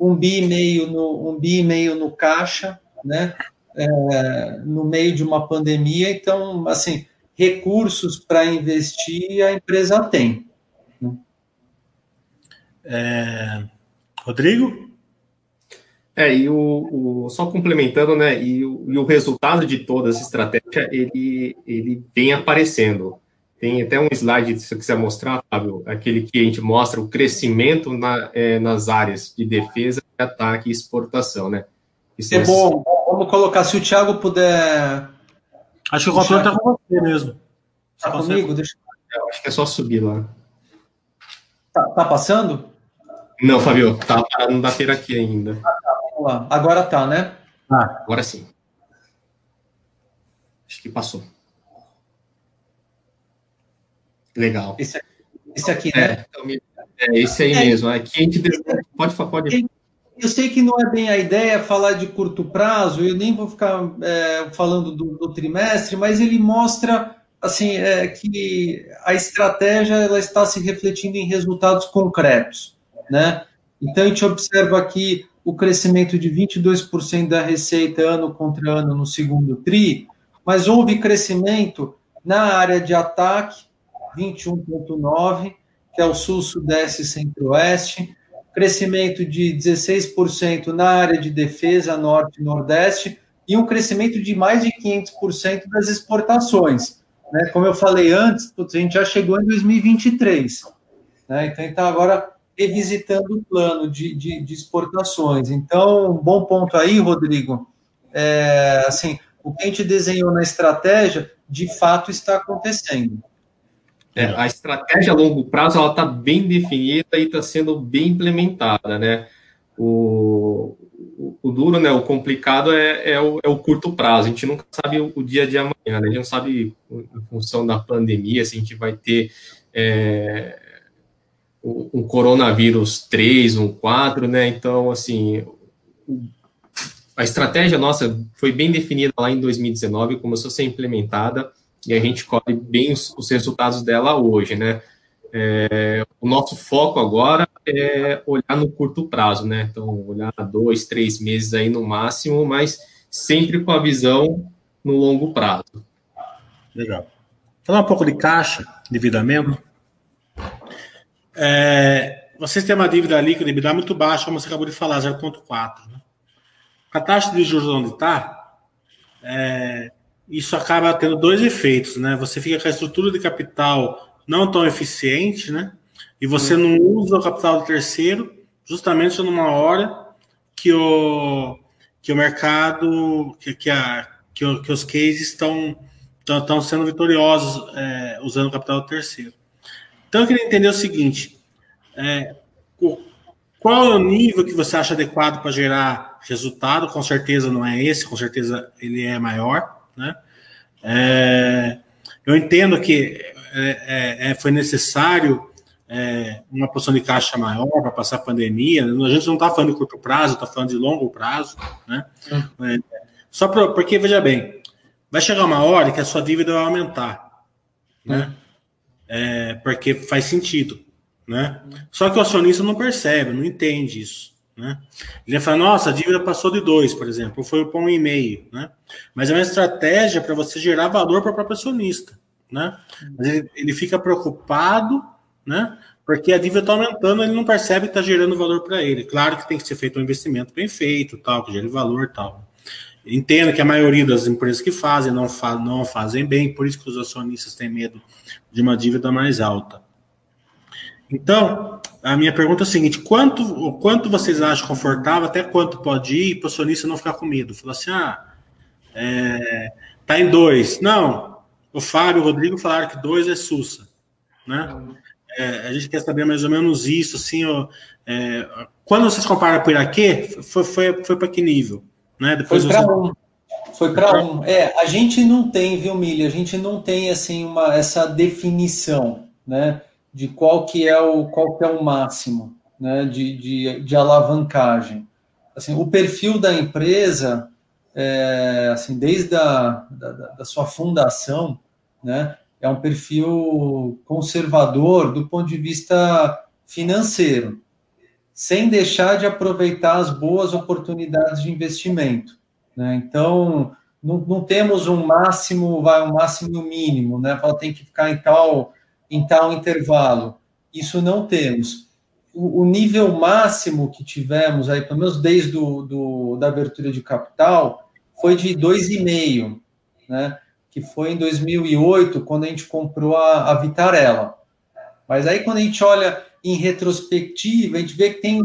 um bi e meio no, um bi meio no caixa, né? É, no meio de uma pandemia, então, assim, recursos para investir a empresa tem. Né? É, Rodrigo? É, e o, o, só complementando, né, e o, e o resultado de toda essa estratégia, ele, ele vem aparecendo. Tem até um slide, se você quiser mostrar, Fábio, aquele que a gente mostra o crescimento na, é, nas áreas de defesa, ataque e exportação, né? Isso é bom, vamos colocar, se o Thiago puder... Acho que o controle está com você mesmo. Está comigo? Deixa... Eu acho que é só subir lá. Tá, tá passando? Não, Fábio, tá parado no bater aqui ainda. Ah, tá, vamos lá. Agora tá, né? Ah, agora sim. Acho que passou. Legal. Esse, esse aqui, né? É, é esse aí é, mesmo. Aqui a gente pode pode. Eu sei que não é bem a ideia falar de curto prazo, eu nem vou ficar é, falando do, do, trimestre, mas ele mostra assim é, que a estratégia ela está se refletindo em resultados concretos, né? Então a gente observa aqui o crescimento de 22% da receita ano contra ano no segundo tri, mas houve crescimento na área de ataque 21,9%, que é o Sul, Sudeste e Centro-Oeste, crescimento de 16% na área de defesa, Norte e Nordeste, e um crescimento de mais de 500% das exportações. Né? Como eu falei antes, a gente já chegou em 2023. Né? Então, está agora revisitando o plano de, de, de, exportações. Então, um bom ponto aí, Rodrigo, é, assim, o que a gente desenhou na estratégia, de fato está acontecendo. É, a estratégia a longo prazo ela está bem definida e está sendo bem implementada, né? O, o, o, duro, né? O complicado é, é, o, é, o, curto prazo. A gente nunca sabe o, dia de amanhã, né? A gente não sabe, em função da pandemia, se a gente vai ter é, um coronavírus 3, um 4, né? Então, assim, a estratégia nossa foi bem definida lá em 2019, começou a ser implementada e a gente colhe bem os, os resultados dela hoje, né? É, o nosso foco agora é olhar no curto prazo, né? Então, olhar dois, três meses aí no máximo, mas sempre com a visão no longo prazo. Legal. Falar um pouco de caixa, endividamento. É, vocês têm uma dívida líquida EBITDA muito baixa, como você acabou de falar, 0,4. Né? A taxa de juros onde está, é, isso acaba tendo dois efeitos, né? Você fica com a estrutura de capital não tão eficiente, né? E você não usa o capital do terceiro, justamente numa hora que o, que o mercado, que, que, a, que, o, que os cases estão, estão sendo vitoriosos é, usando o capital do terceiro. Então eu queria entender o seguinte: é, qual é o nível que você acha adequado para gerar resultado? Com certeza não é esse, com certeza ele é maior. Né? É, eu entendo que é, é, é foi necessário é, uma posição de caixa maior para passar a pandemia. A gente não está falando de curto prazo, está falando de longo prazo. Né? Hum. só pra, porque, veja bem, vai chegar uma hora que a sua dívida vai aumentar. Né? Hum. porque faz sentido. Né? Só que o acionista não percebe, não entende isso. Né? Ele vai falar, nossa, a dívida passou de 2, por exemplo, foi para um e meio, né? Mas é uma estratégia para você gerar valor para o próprio acionista, né? Mas ele, ele fica preocupado, né? Porque a dívida está aumentando, ele não percebe que está gerando valor para ele. Claro que tem que ser feito um investimento bem feito, tal, que gere valor, tal. Entendo que a maioria das empresas que fazem não, fa não fazem bem, por isso que os acionistas têm medo de uma dívida mais alta. Então, a minha pergunta é a seguinte: quanto, quanto vocês acham confortável, até quanto pode ir para o acionista não ficar com medo? Falar assim, ah, é, tá em dois. Não, o Fábio e o Rodrigo falaram que dois é Sussa. Né? É, a gente quer saber mais ou menos isso, assim, ó, é, quando vocês comparam com o Iraquê, foi, foi, foi para que nível? Né? Depois foi para um. Foi para um. É, a gente não tem, viu, Milha? A gente não tem assim uma, essa definição, né? De qual que é o, qual que é o máximo né, de, de, de alavancagem. Assim, o perfil da empresa, é, assim, desde a da, da sua fundação, né, é um perfil conservador do ponto de vista financeiro. sem deixar de aproveitar as boas oportunidades de investimento. Né? Então, não, não, temos um máximo, vai um máximo e um mínimo, né? Fala, tem que ficar em tal, em tal intervalo. Isso não temos. O, o nível máximo que tivemos aí, pelo menos desde do, do da abertura de capital, foi de 2,5, né? Que foi em 2008, quando a gente comprou a, a Vitarella. Mas aí, quando a gente olha em retrospectiva, a gente vê que tem,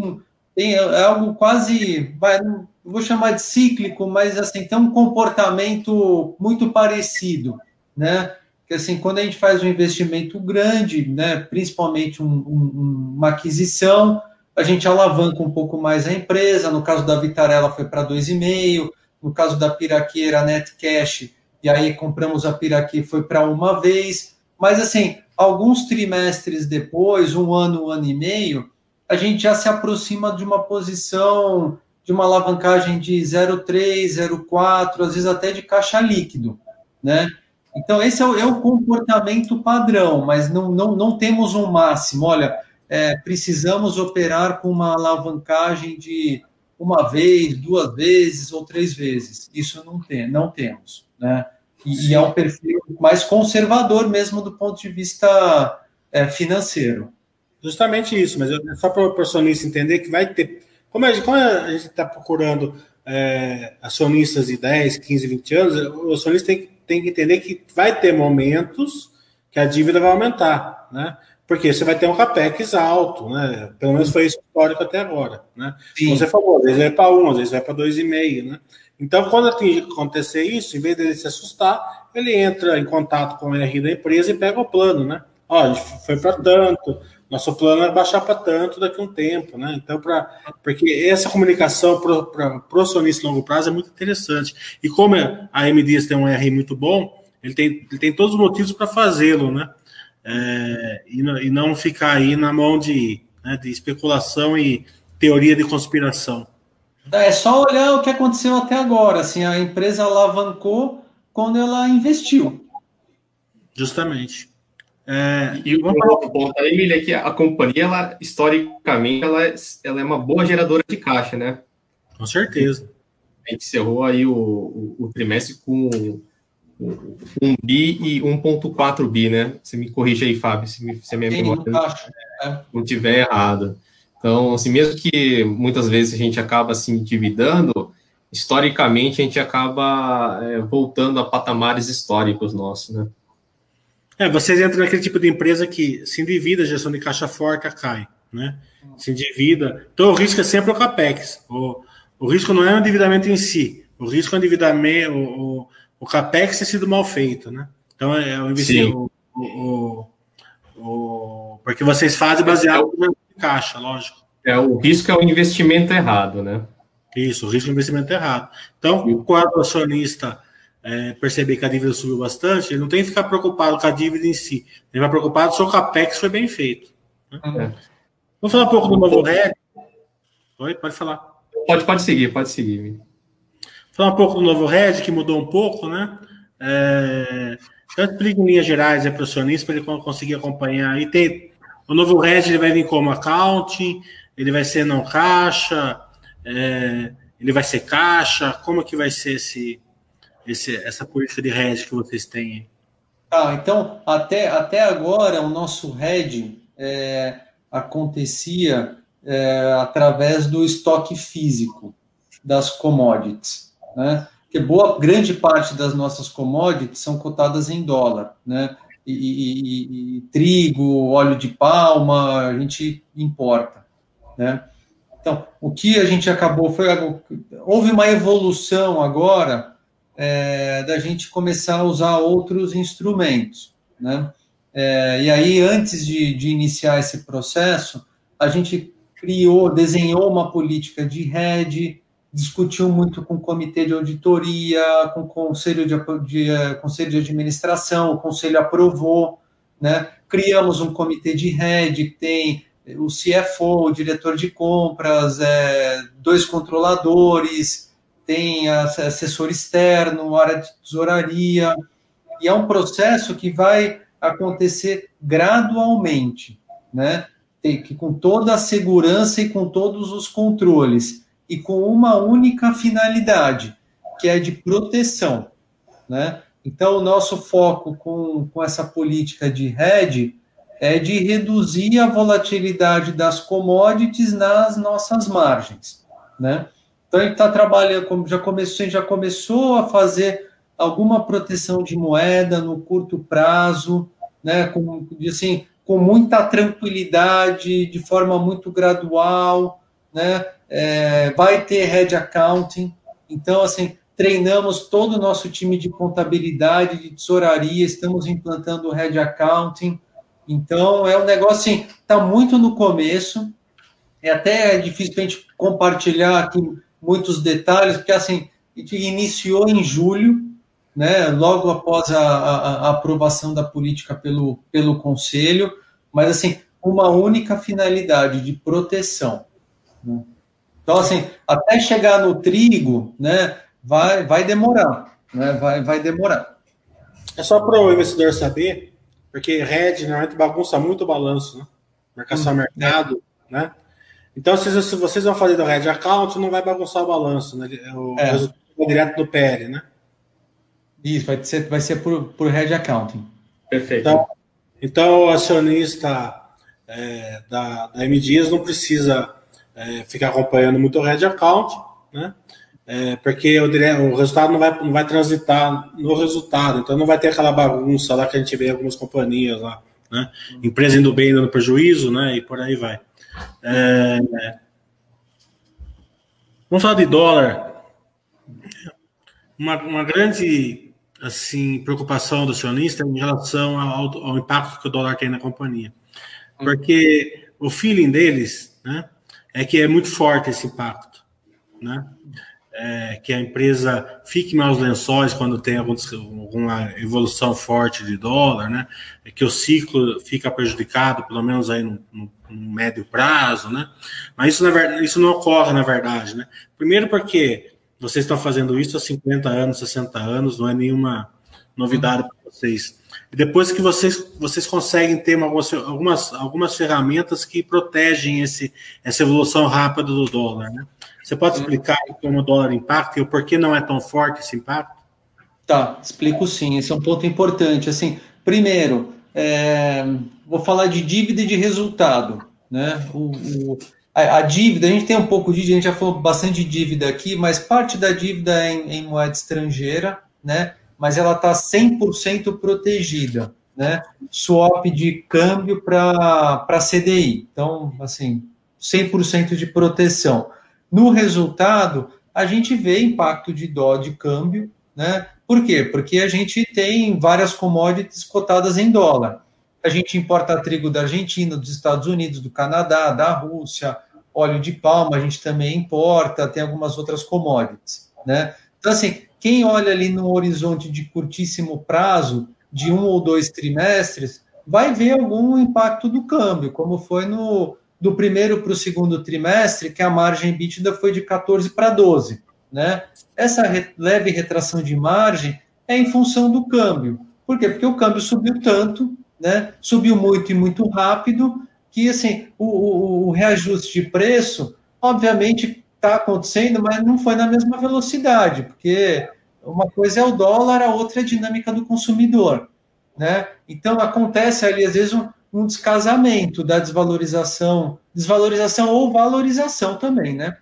tem é algo quase, vai, vou chamar de cíclico, mas assim, tem um comportamento muito parecido, né? Que assim, quando a gente faz um investimento grande, né, principalmente um, um, uma aquisição, a gente alavanca um pouco mais a empresa. No caso da Vitarella foi para 2,5, no caso da Piraqui era net cash, e aí compramos a Piraqui foi para uma vez. Mas assim, alguns trimestres depois, um ano, um ano e meio, a gente já se aproxima de uma posição de uma alavancagem de 0,3, 0,4, às vezes até de caixa líquido, né? Então, esse é o, é o comportamento padrão, mas não, não, não temos um máximo. Olha, é, precisamos operar com uma alavancagem de uma vez, duas vezes ou três vezes. Isso não, tem, não temos, né? E, e, é um perfil mais conservador mesmo do ponto de vista é, financeiro. Justamente isso, mas é só para o acionista entender que vai ter. Como a gente está procurando é, acionistas de 10, 15, 20 anos, o acionista tem, tem que entender que vai ter momentos que a dívida vai aumentar, né? Porque você vai ter um capex alto, né? Pelo menos foi histórico até agora, né? Sim. Você falou, às vezes vai para 1, às vezes vai para 2,5, né? Então, quando acontecer isso, em vez dele se assustar, ele entra em contato com o RI da empresa e pega o plano, né? Olha, foi para tanto, nosso plano é baixar para tanto daqui a um tempo, né? Então, para porque essa comunicação para o acionista longo prazo é muito interessante. E como a M Dias tem um RI muito bom, ele tem, ele tem todos os motivos para fazê-lo, né? É, e, e, não ficar aí na mão de, né, de especulação e teoria de conspiração. É só olhar o que aconteceu até agora. Assim, a empresa alavancou quando ela investiu. Justamente. É, e o outro ponto aí, Emília, é que a companhia, ela, historicamente, ela é, ela é uma boa geradora de caixa, né? Com certeza. A gente encerrou aí o, o, o trimestre com um bi e 1.4 bi, né? Você me corrige aí, Fábio, se, me, se a minha memória não estiver errado. Então, assim, mesmo que muitas vezes a gente acaba se endividando, historicamente a gente acaba é, voltando a patamares históricos nossos, né? É, vocês entram naquele tipo de empresa que se endivida, a gestão de caixa forte cai, né? Se endivida. Então o risco é sempre o CAPEX. O, o risco não é o endividamento em si. O risco é o endividamento, o, o, o CAPEX ter sido mal feito, né? Então é, é o investimento. O, o, porque vocês fazem baseado no caixa, lógico. É, o risco é o investimento errado, né? Isso, o risco é o investimento errado. Então, quando o acionista é, perceber que a dívida subiu bastante, ele não tem que ficar preocupado com a dívida em si. Ele vai preocupado se o CAPEX foi bem feito. Né? É. Vamos falar um pouco do novo RED? Oi, pode falar. Pode, pode seguir, pode seguir. Falar um pouco do novo RED, que mudou um pouco, né? É, eu explico em linhas gerais para o acionista, para ele conseguir acompanhar. E tem, o novo RED ele vai vir como accounting, ele vai ser não caixa, é, ele vai ser caixa, como que vai ser esse, esse, essa política de hedge que vocês têm? Ah, então, até, até agora, o nosso hedge é, acontecia é, através do estoque físico das commodities, né? Porque boa, grande parte das nossas commodities são cotadas em dólar, né? E, e, e, e trigo, óleo de palma, a gente importa, né? Então, o que a gente acabou foi houve uma evolução agora é, da gente começar a usar outros instrumentos, né? É, e aí, antes de, de, iniciar esse processo, a gente criou, desenhou uma política de rede, discutiu muito com o comitê de auditoria, com o conselho de, de, é, conselho de administração, o conselho aprovou, né? Criamos um comitê de rede que tem o CFO, o diretor de compras, é, dois controladores, tem assessor externo, área de tesouraria, e é um processo que vai acontecer gradualmente, né? que com toda a segurança e com todos os controles e com uma única finalidade, que é de proteção, né? Então, o nosso foco com, com essa política de hedge é de reduzir a volatilidade das commodities nas nossas margens, né? Então, gente está trabalhando, já começou, já começou a fazer alguma proteção de moeda no curto prazo, né? Com, assim, com muita tranquilidade, de forma muito gradual, né? É, vai ter hedge accounting. Então, assim, treinamos todo o nosso time de contabilidade, de tesouraria, estamos implantando o hedge accounting. Então, é um negócio assim, está muito no começo. É até difícil a gente compartilhar aqui muitos detalhes, porque assim, a gente iniciou em julho, né, logo após a, a, a aprovação da política pelo, pelo Conselho, mas assim, uma única finalidade de proteção. Né? Então, assim, até chegar no trigo, né, vai, vai demorar, né, vai, vai demorar. É só para o investidor saber, porque Red normalmente bagunça muito o balanço, né? Marcação hum, mercado, é. né? Então, se, se, vocês vão fazer do Red Account, não vai bagunçar o balanço, né? O é. resultado direto do PL, né? Isso, vai ser, vai ser por, por Red Accounting. Perfeito. Então, então o acionista é, da, da M Dias não precisa é, ficar acompanhando muito o Red Account, né? É, porque o, o, resultado não vai, não vai transitar no resultado, então não vai ter aquela bagunça lá que a gente vê em algumas companhias lá, né? Empresa indo bem, dando prejuízo, né? E por aí vai. É, vamos falar de dólar. Uma, uma grande assim, preocupação do acionista em relação ao, ao, impacto que o dólar tem na companhia. Porque o feeling deles né, é que é muito forte esse impacto. Né? É, que a empresa fique mais lençóis quando tem algum, alguma evolução forte de dólar, né? É que o ciclo fica prejudicado, pelo menos aí no, no, no médio prazo, né? Mas isso, na, isso não ocorre, na verdade, né? Primeiro porque vocês estão fazendo isso há 50 anos, 60 anos, não é nenhuma novidade para vocês. E depois que vocês, vocês conseguem ter uma, algumas, algumas ferramentas que protegem esse, essa evolução rápida do dólar. Né? Você pode explicar como o dólar impacta e o porquê não é tão forte esse impacto? Tá, explico sim. Esse é um ponto importante. Assim, primeiro, é, vou falar de dívida e de resultado. Né? O, o, a, a, dívida, a gente tem um pouco de, a gente já falou bastante de dívida aqui, mas parte da dívida é em, em moeda estrangeira, né? Mas ela está 100% protegida, né? Swap de câmbio para CDI. Então, assim, 100% de proteção. No resultado, a gente vê impacto de dó de câmbio, né? Por quê? Porque a gente tem várias commodities cotadas em dólar. A gente importa trigo da Argentina, dos Estados Unidos, do Canadá, da Rússia, óleo de palma a gente também importa, tem algumas outras commodities, né? Então, assim, quem olha ali no horizonte de curtíssimo prazo, de um ou dois trimestres, vai ver algum impacto do câmbio, como foi no do primeiro para o segundo trimestre, que a margem bítida foi de 14 para 12, né? Essa leve retração de margem é em função do câmbio. Por quê? Porque o câmbio subiu tanto né? Subiu muito e muito rápido, que assim, o, o, o reajuste de preço, obviamente, está acontecendo, mas não foi na mesma velocidade, porque uma coisa é o dólar, a outra é a dinâmica do consumidor. Né? Então acontece ali, às vezes, um, um descasamento da desvalorização, desvalorização ou valorização também, né?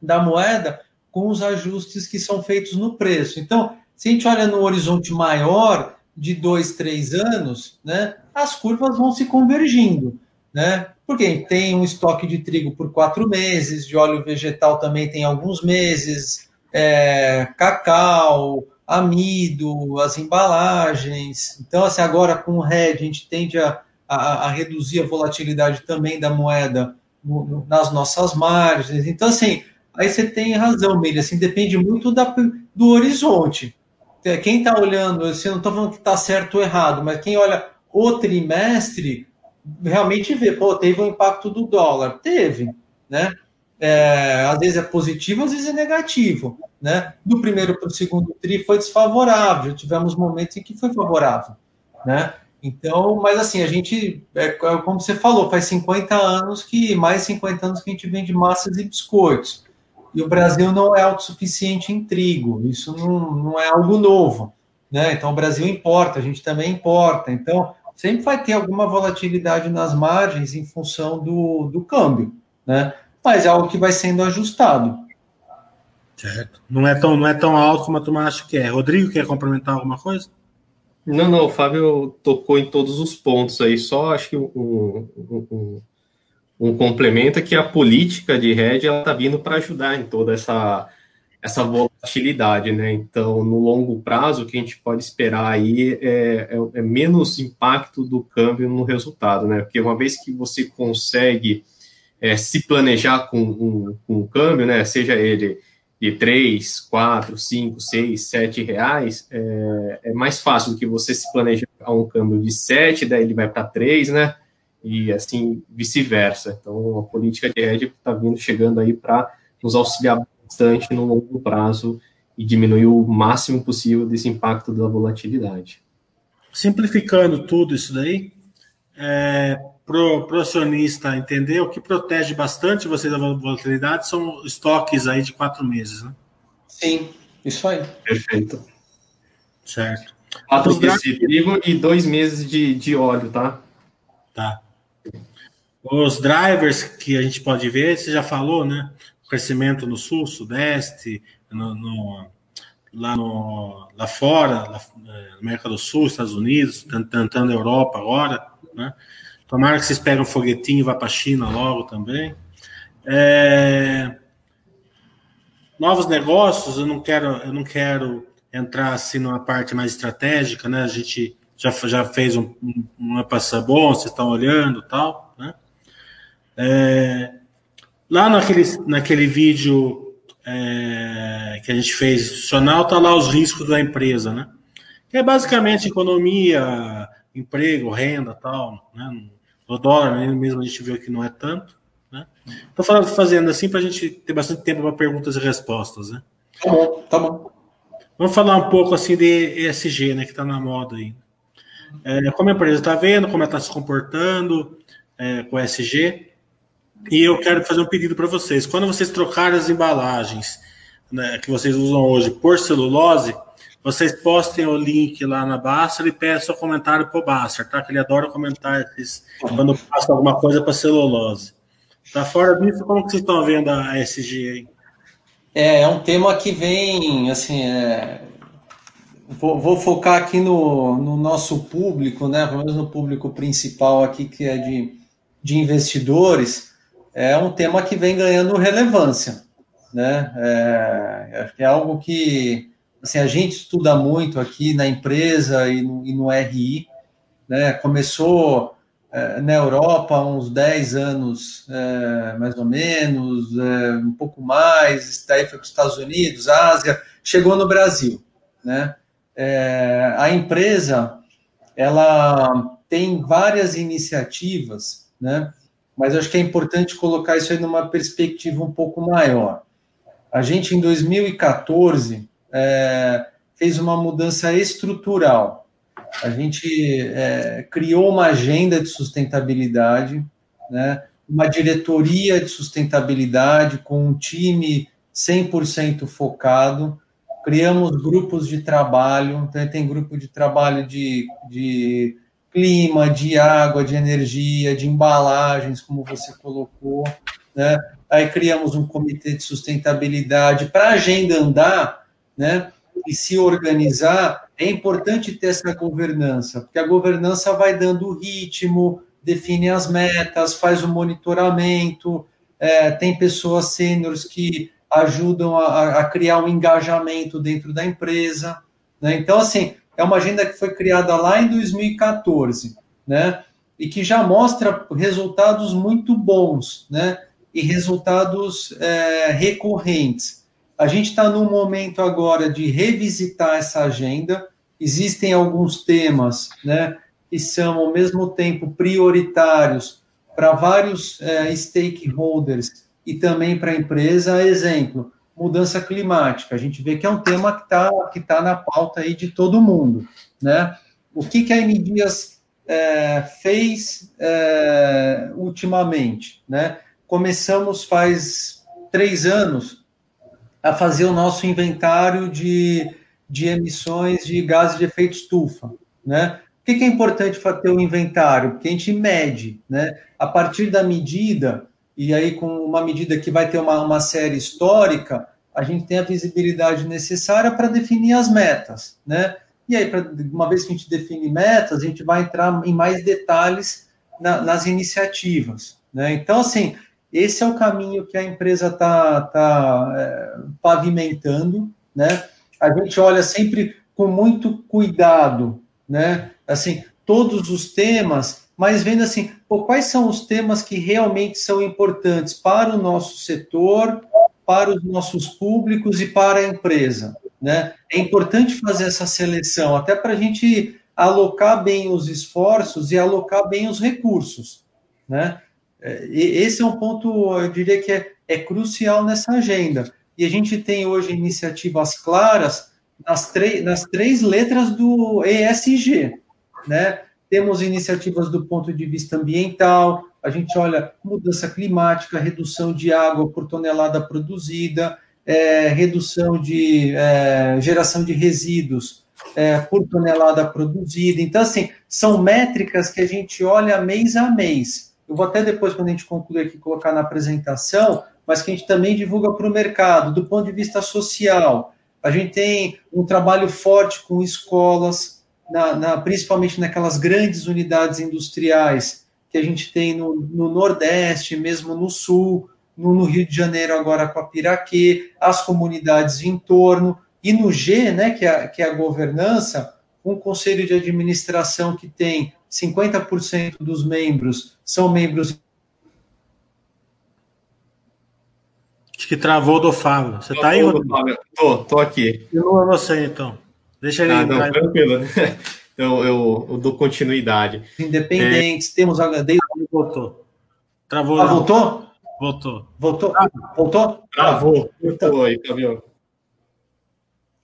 Da moeda com os ajustes que são feitos no preço. Então, se a gente olha no horizonte maior, de dois, três anos, né, as curvas vão se convergindo, né? Porque tem um estoque de trigo por quatro meses, de óleo vegetal também tem alguns meses, é, cacau, amido, as embalagens. Então, assim, agora com o RED, a gente tende a, a, a reduzir a volatilidade também da moeda no, no, nas nossas margens. Então, assim, aí você tem razão, Milha, assim, depende muito da, do horizonte quem está olhando, assim, não estou falando que está certo ou errado, mas quem olha o trimestre realmente vê, pô, teve um impacto do dólar. Teve, né? É, às vezes é positivo, às vezes é negativo, né? Do primeiro para o segundo tri foi desfavorável, tivemos momentos em que foi favorável, né? Então, mas assim, a gente, é, é como você falou, faz 50 anos que, mais 50 anos que a gente vende massas e biscoitos. E o Brasil não é autossuficiente em trigo, isso não, não é algo novo. Né? Então, o Brasil importa, a gente também importa. Então, sempre vai ter alguma volatilidade nas margens em função do, do câmbio, né? mas é algo que vai sendo ajustado. Certo. Não é tão, não é tão alto como a turma acha que é. Rodrigo, quer complementar alguma coisa? Não, não, o Fábio tocou em todos os pontos aí, só acho que um, um, um, complemento é que a política de rede está vindo para ajudar em toda essa, essa volatilidade, né? Então, no longo prazo, o que a gente pode esperar aí é, é, é menos impacto do câmbio no resultado, né? Porque uma vez que você consegue é, se planejar com, um, com o câmbio, né? Seja ele de 3, 4, 5, 6, 7 reais, é, é mais fácil do que você se planejar um câmbio de 7, daí ele vai para 3, né? E assim vice-versa. Então a política de hedge está vindo chegando aí para nos auxiliar bastante no longo prazo e diminuir o máximo possível desse impacto da volatilidade. Simplificando tudo isso daí, é, para o acionista entender, o que protege bastante você da volatilidade são estoques aí de quatro meses, né? Sim, isso aí. Perfeito. Certo. Quatro meses de trigo e dois meses de, de óleo, tá? Tá. Os drivers que a gente pode ver, você já falou, né? O crescimento no sul, sudeste, no, no lá, no, lá fora, lá, é, América do Sul, Estados Unidos, tentando Europa agora, né? Tomara que vocês peguem um foguetinho e vá para a China logo também. É... Novos negócios, eu não quero, eu não quero entrar assim numa parte mais estratégica, né? A gente já, já fez um, um, uma passa bom, vocês estão olhando tal, né? É... Lá naquele, naquele vídeo é, que a gente fez institucional, tá lá os riscos da empresa, né? Que é basicamente economia, emprego, renda tal, né? O dólar mesmo a gente viu que não é tanto. Né? Estou fazendo assim para a gente ter bastante tempo para perguntas e respostas. Né? Tá bom, tá bom. Vamos falar um pouco assim de ESG, né, que está na moda aí. É, como a empresa está vendo, como ela está se comportando é, com ESG. E eu quero fazer um pedido para vocês. Quando vocês trocarem as embalagens né, que vocês usam hoje por celulose, vocês postem o link lá na Baster e peçam comentário pro Baster, tá? Que ele adora comentar esses, quando passa alguma coisa para celulose. Tá fora disso, como que vocês estão vendo a SG aí? É, é um tema que vem, assim, é... vou, vou, focar aqui no, no, nosso público, né? Pelo menos no público principal aqui, que é de, de investidores. É um tema que vem ganhando relevância, né? É, é algo que assim, a gente estuda muito aqui na empresa e no, e no RI, né? Começou é, na Europa há uns 10 anos, é, mais ou menos, é, um pouco mais, daí foi para os Estados Unidos, Ásia, chegou no Brasil, né? É, a empresa, ela tem várias iniciativas, né? Mas acho que é importante colocar isso aí numa perspectiva um pouco maior. A gente, em 2014, é, fez uma mudança estrutural. A gente é, criou uma agenda de sustentabilidade, né, uma diretoria de sustentabilidade com um time 100% focado, criamos grupos de trabalho, então tem grupo de trabalho de, de clima, de água, de energia, de embalagens, como você colocou, né? Aí criamos um comitê de sustentabilidade para a agenda andar né, e se organizar, é importante ter essa governança, porque a governança vai dando ritmo, define as metas, faz o monitoramento, é, tem pessoas sêniores que ajudam a, a, criar um engajamento dentro da empresa. Né? Então, assim, é uma agenda que foi criada lá em 2014, né? E que já mostra resultados muito bons, né? E resultados é, recorrentes. A gente está num momento agora de revisitar essa agenda. Existem alguns temas né, que são, ao mesmo tempo, prioritários para vários é, stakeholders e também para a empresa. Exemplo, mudança climática. A gente vê que é um tema que está que tá na pauta aí de todo mundo. Né? O que, que a N é, fez é, ultimamente, né? Começamos faz três anos a fazer o nosso inventário de, de emissões de gases de efeito estufa, né? Por que, é importante ter o um inventário? Porque a gente mede, né? A partir da medida, e aí com uma medida que vai ter uma, uma série histórica, a gente tem a visibilidade necessária para definir as metas, né? E aí, uma vez que a gente define metas, a gente vai entrar em mais detalhes na, nas iniciativas, né? Então, assim, esse é o caminho que a empresa está tá, é, pavimentando, né? A gente olha sempre com muito cuidado, né? assim, todos os temas, mas vendo assim, pô, quais são os temas que realmente são importantes para o nosso setor, para os nossos públicos e para a empresa, né? É importante fazer essa seleção, até para a gente alocar bem os esforços e alocar bem os recursos, né? É, esse é um ponto, eu diria que é, é crucial nessa agenda. E a gente tem hoje iniciativas claras nas, nas três letras do ESG, né? Temos iniciativas do ponto de vista ambiental, a gente olha mudança climática, redução de água por tonelada produzida, é, redução de é, geração de resíduos é, por tonelada produzida. Então, assim, são métricas que a gente olha mês a mês. Eu vou até depois, quando a gente concluir aqui, colocar na apresentação, mas que a gente também divulga para o mercado, do ponto de vista social. A gente tem um trabalho forte com escolas, na, na, principalmente naquelas grandes unidades industriais que a gente tem no, no Nordeste, mesmo no Sul, no, no, Rio de Janeiro agora com a Piraquê, as comunidades em torno, e no G, né, que é, que é a governança, um conselho de administração que tem 50% dos membros são membros. Acho que travou do Fábio. Você está aí, Rodrigo? Tô, tô aqui. Eu não você, então. Deixa ele ah, não, tranquilo. [LAUGHS] Eu, eu, eu, dou continuidade. Independentes, é... temos HD. Voltou. Travou. Ah, voltou? Voltou. Voltou? Ah, voltou? Travou. Voltou aí, Camilo.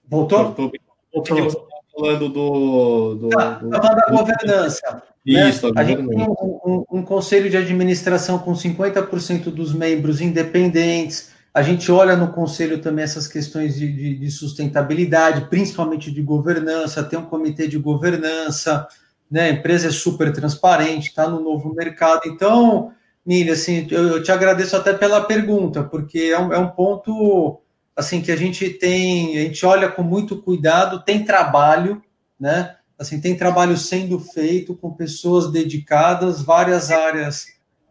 Voltou? Voltou. Voltou. Falando do. do, tá, do, tá da governança. Isso, né? a gente tem um, um, um, conselho de administração com 50% dos membros independentes, a gente olha no conselho também essas questões de, de, de sustentabilidade, principalmente de governança, tem um comitê de governança, né? A empresa é super transparente, está no novo mercado. Então, Milha, assim, eu, eu, te agradeço até pela pergunta, porque é um, é um ponto assim que a gente tem, a gente olha com muito cuidado, tem trabalho, né? Assim, tem trabalho sendo feito com pessoas dedicadas, várias áreas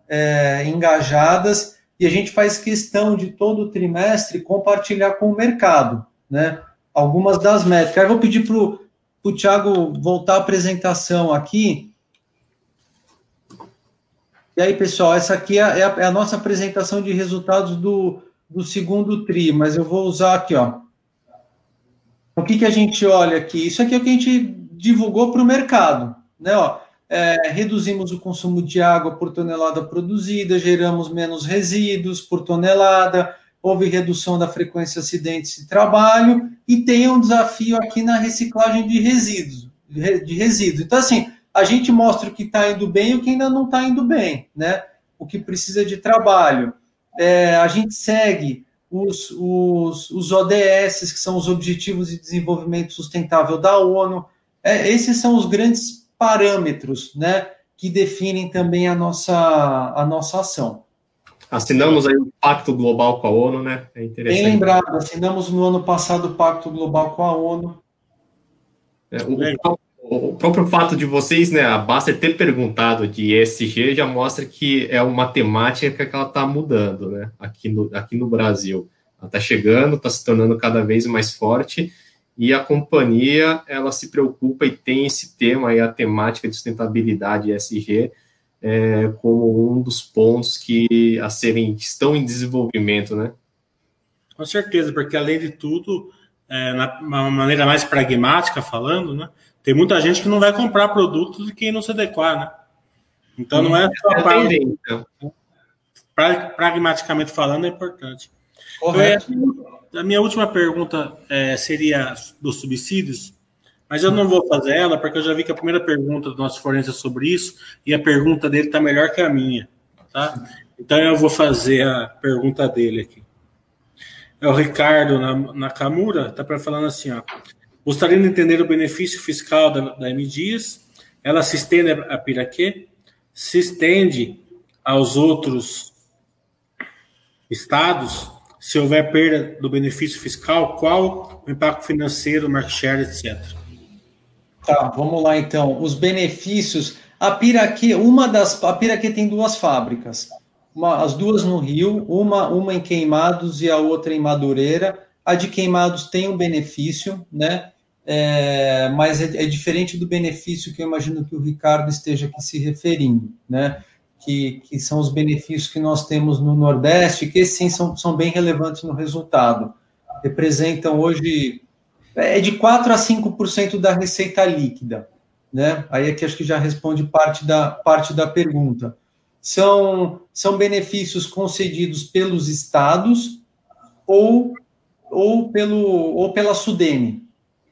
é, engajadas e a gente faz questão de todo trimestre compartilhar com o mercado, né? Algumas das métricas. Eu vou pedir para o Thiago voltar a apresentação aqui. E aí, pessoal, essa aqui é a, é a nossa apresentação de resultados do, do segundo TRI, mas eu vou usar aqui, ó. O que, que a gente olha aqui? Isso aqui é o que a gente divulgou para o mercado, né? Ó, é, reduzimos o consumo de água por tonelada produzida, geramos menos resíduos por tonelada, houve redução da frequência de acidentes de trabalho e tem um desafio aqui na reciclagem de resíduos. De resíduos. Então, assim, a gente mostra o que está indo bem e o que ainda não está indo bem, né? O que precisa de trabalho. É, a gente segue os, os, os ODS, que são os Objetivos de Desenvolvimento Sustentável da ONU. É, esses são os grandes parâmetros, né, que definem também a nossa, a nossa ação. Assinamos aí o Pacto Global com a ONU, né? É interessante. Bem lembrado, assinamos no ano passado o Pacto Global com a ONU. É, o, o, próprio fato de vocês, né, a Baster ter perguntado de ESG já mostra que é uma temática que ela está mudando, né, aqui no, aqui no Brasil. Ela está chegando, está se tornando cada vez mais forte e a companhia ela se preocupa e tem esse tema aí, a temática de sustentabilidade ESG é, como um dos pontos que a serem que estão em desenvolvimento, né? Com certeza, porque além de tudo, é, na uma maneira mais pragmática falando, né, tem muita gente que não vai comprar produtos de quem não se adequar, né? Então não é só é pragmaticamente falando é importante. Correto. Então, a minha última pergunta é, seria dos subsídios. Mas eu não vou fazer ela, porque eu já vi que a primeira pergunta do nosso forense é sobre isso, e a pergunta dele está melhor que a minha. Tá? Então eu vou fazer a pergunta dele aqui. É o Ricardo Nakamura, está falando assim, ó. Gostaria de entender o benefício fiscal da, da M. Dias. Ela se estende a Piraquê? Se estende aos outros estados? Se houver perda do benefício fiscal, qual o impacto financeiro, market share, etc. Tá, vamos lá então. Os benefícios. A Piraquê, uma das. A Piraquê tem duas fábricas. Uma, as duas no Rio, uma, uma em Queimados e a outra em Madureira. A de Queimados tem um benefício, né? É, mas é, é, diferente do benefício que eu imagino que o Ricardo esteja aqui se referindo, né? Que, que são os benefícios que nós temos no Nordeste, que sim são, são bem relevantes no resultado. Representam hoje é de 4 a 5% da receita líquida, né? Aí aqui acho que já responde parte da, parte da pergunta. São, são benefícios concedidos pelos estados ou, ou, pelo, ou pela Sudene,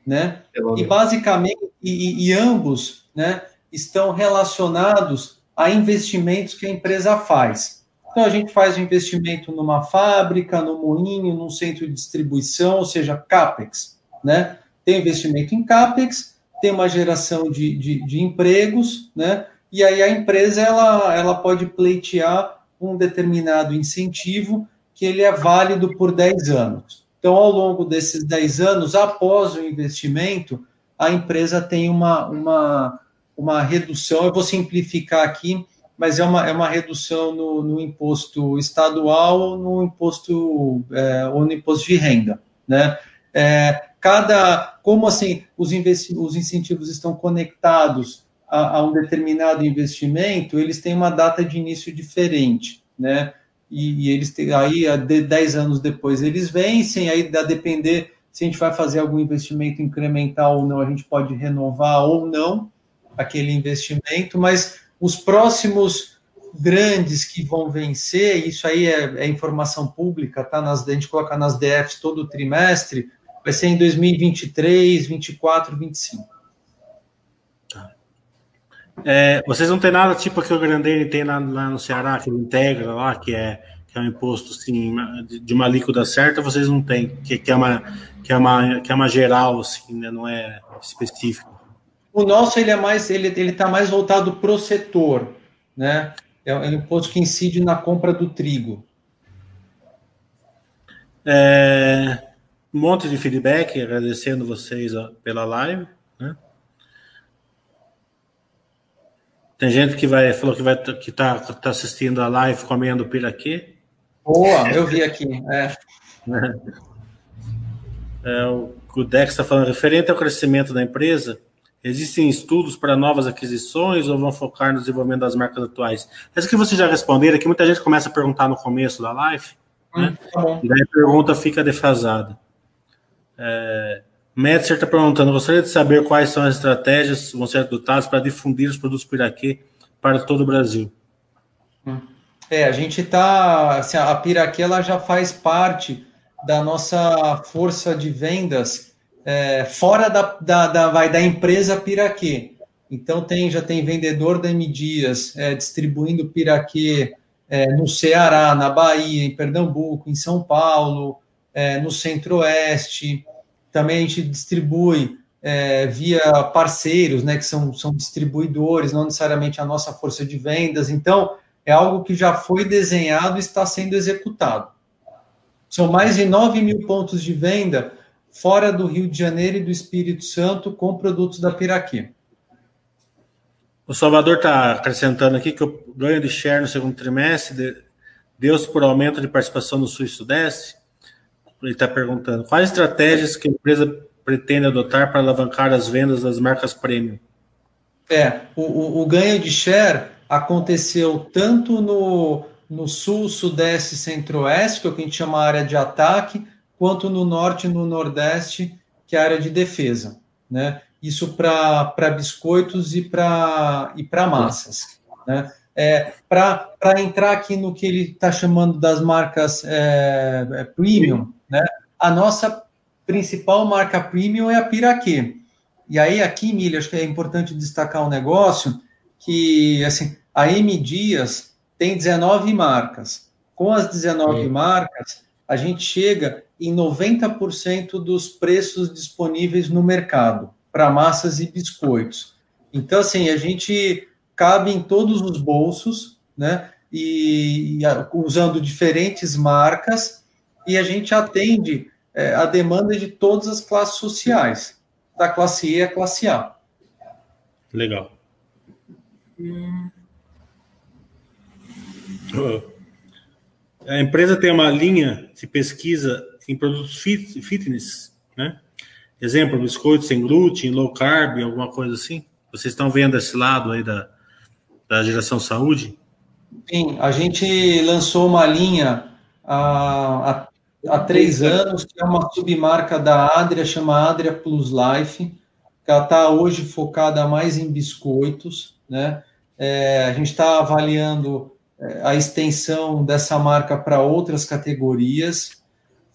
né? E basicamente, e, e ambos né, estão relacionados a investimentos que a empresa faz. Então, a gente faz um investimento numa fábrica, no moinho, num centro de distribuição, ou seja, CAPEX. Né? Tem investimento em CAPEX, tem uma geração de, de, de empregos, né? e aí a empresa ela, ela pode pleitear um determinado incentivo que ele é válido por 10 anos. Então, ao longo desses 10 anos, após o investimento, a empresa tem uma, uma, uma redução, eu vou simplificar aqui, mas é uma, é uma redução no, no imposto estadual ou no imposto, é, ou no imposto de renda. Né? É, cada, como assim os, os incentivos estão conectados a, a, um determinado investimento, eles têm uma data de início diferente. Né? E, e eles têm, aí, de 10 anos depois, eles vencem, aí a depender se a gente vai fazer algum investimento incremental ou não, a gente pode renovar ou não aquele investimento, mas os próximos grandes que vão vencer, isso aí é, é informação pública, tá? Nas, a gente coloca nas DFs todo trimestre, vai ser em 2023, 24, 25. É, vocês não têm nada tipo que o Grandene tem lá, lá, no Ceará, que ele integra lá, que é, que é um imposto assim, de uma alíquota certa, vocês não têm, que, que, é, uma, que, é, uma, que é uma geral, assim, né, não é específico. O nosso ele é mais, ele ele está mais voltado para o setor, né? É um imposto que incide na compra do trigo. É, um monte de feedback, agradecendo vocês pela live, Tem gente que vai falou que vai que tá, tá assistindo a live comendo piraquê. Boa, eu vi aqui. É. [LAUGHS] é o, o Dex está falando referente ao crescimento da empresa. Existem estudos para novas aquisições ou vão focar no desenvolvimento das marcas atuais? Essa que vocês já responderam, que muita gente começa a perguntar no começo da live, né? Hum, tá e daí a pergunta fica defasada. É, Metzer está perguntando: gostaria de saber quais são as estratégias que vão ser adotadas para difundir os produtos Piraquê para todo o Brasil. É, a gente está. Assim, a Piraquê ela já faz parte da nossa força de vendas é, fora da, da, da, vai, da empresa Piraquê. Então tem, já tem vendedor da M Dias é, distribuindo Piraquê é, no Ceará, na Bahia, em Pernambuco, em São Paulo, é, no Centro-Oeste também a gente distribui é, via parceiros, né, que são, são distribuidores, não necessariamente a nossa força de vendas. Então, é algo que já foi desenhado e está sendo executado. São mais de 9 mil pontos de venda fora do Rio de Janeiro e do Espírito Santo com produtos da Piraquê. O Salvador está acrescentando aqui que o ganho de share no segundo trimestre deu-se por aumento de participação no Sul e Sudeste ele está perguntando quais estratégias que a empresa pretende adotar para alavancar as vendas das marcas premium. É, o, o, o ganho de share aconteceu tanto no, no sul, sudeste e centro-oeste, que é o que a gente chama área de ataque, quanto no norte e no nordeste, que é a área de defesa. Né? Isso para biscoitos e para e massas. Né? É, para entrar aqui no que ele está chamando das marcas é, é premium, né? A nossa principal marca premium é a Piraquê. E aí, aqui, Milha, acho que é importante destacar um negócio que, assim, a M Dias tem 19 marcas. Com as 19 Sim. marcas, a gente chega em 90% dos preços disponíveis no mercado para massas e biscoitos. Então, assim, a gente cabe em todos os bolsos, né? E, e usando diferentes marcas, e a gente atende é, a demanda de todas as classes sociais, da classe E à classe A. Legal. Hum. A empresa tem uma linha de pesquisa em produtos fit, fitness, né? Exemplo, biscoitos sem glúten, low carb, alguma coisa assim? Vocês estão vendo esse lado aí da, da geração saúde? Sim, a gente lançou uma linha há, há, três anos, que é uma submarca da Adria, chama Adria Plus Life, que ela está hoje focada mais em biscoitos, né? É, a gente está avaliando é, a extensão dessa marca para outras categorias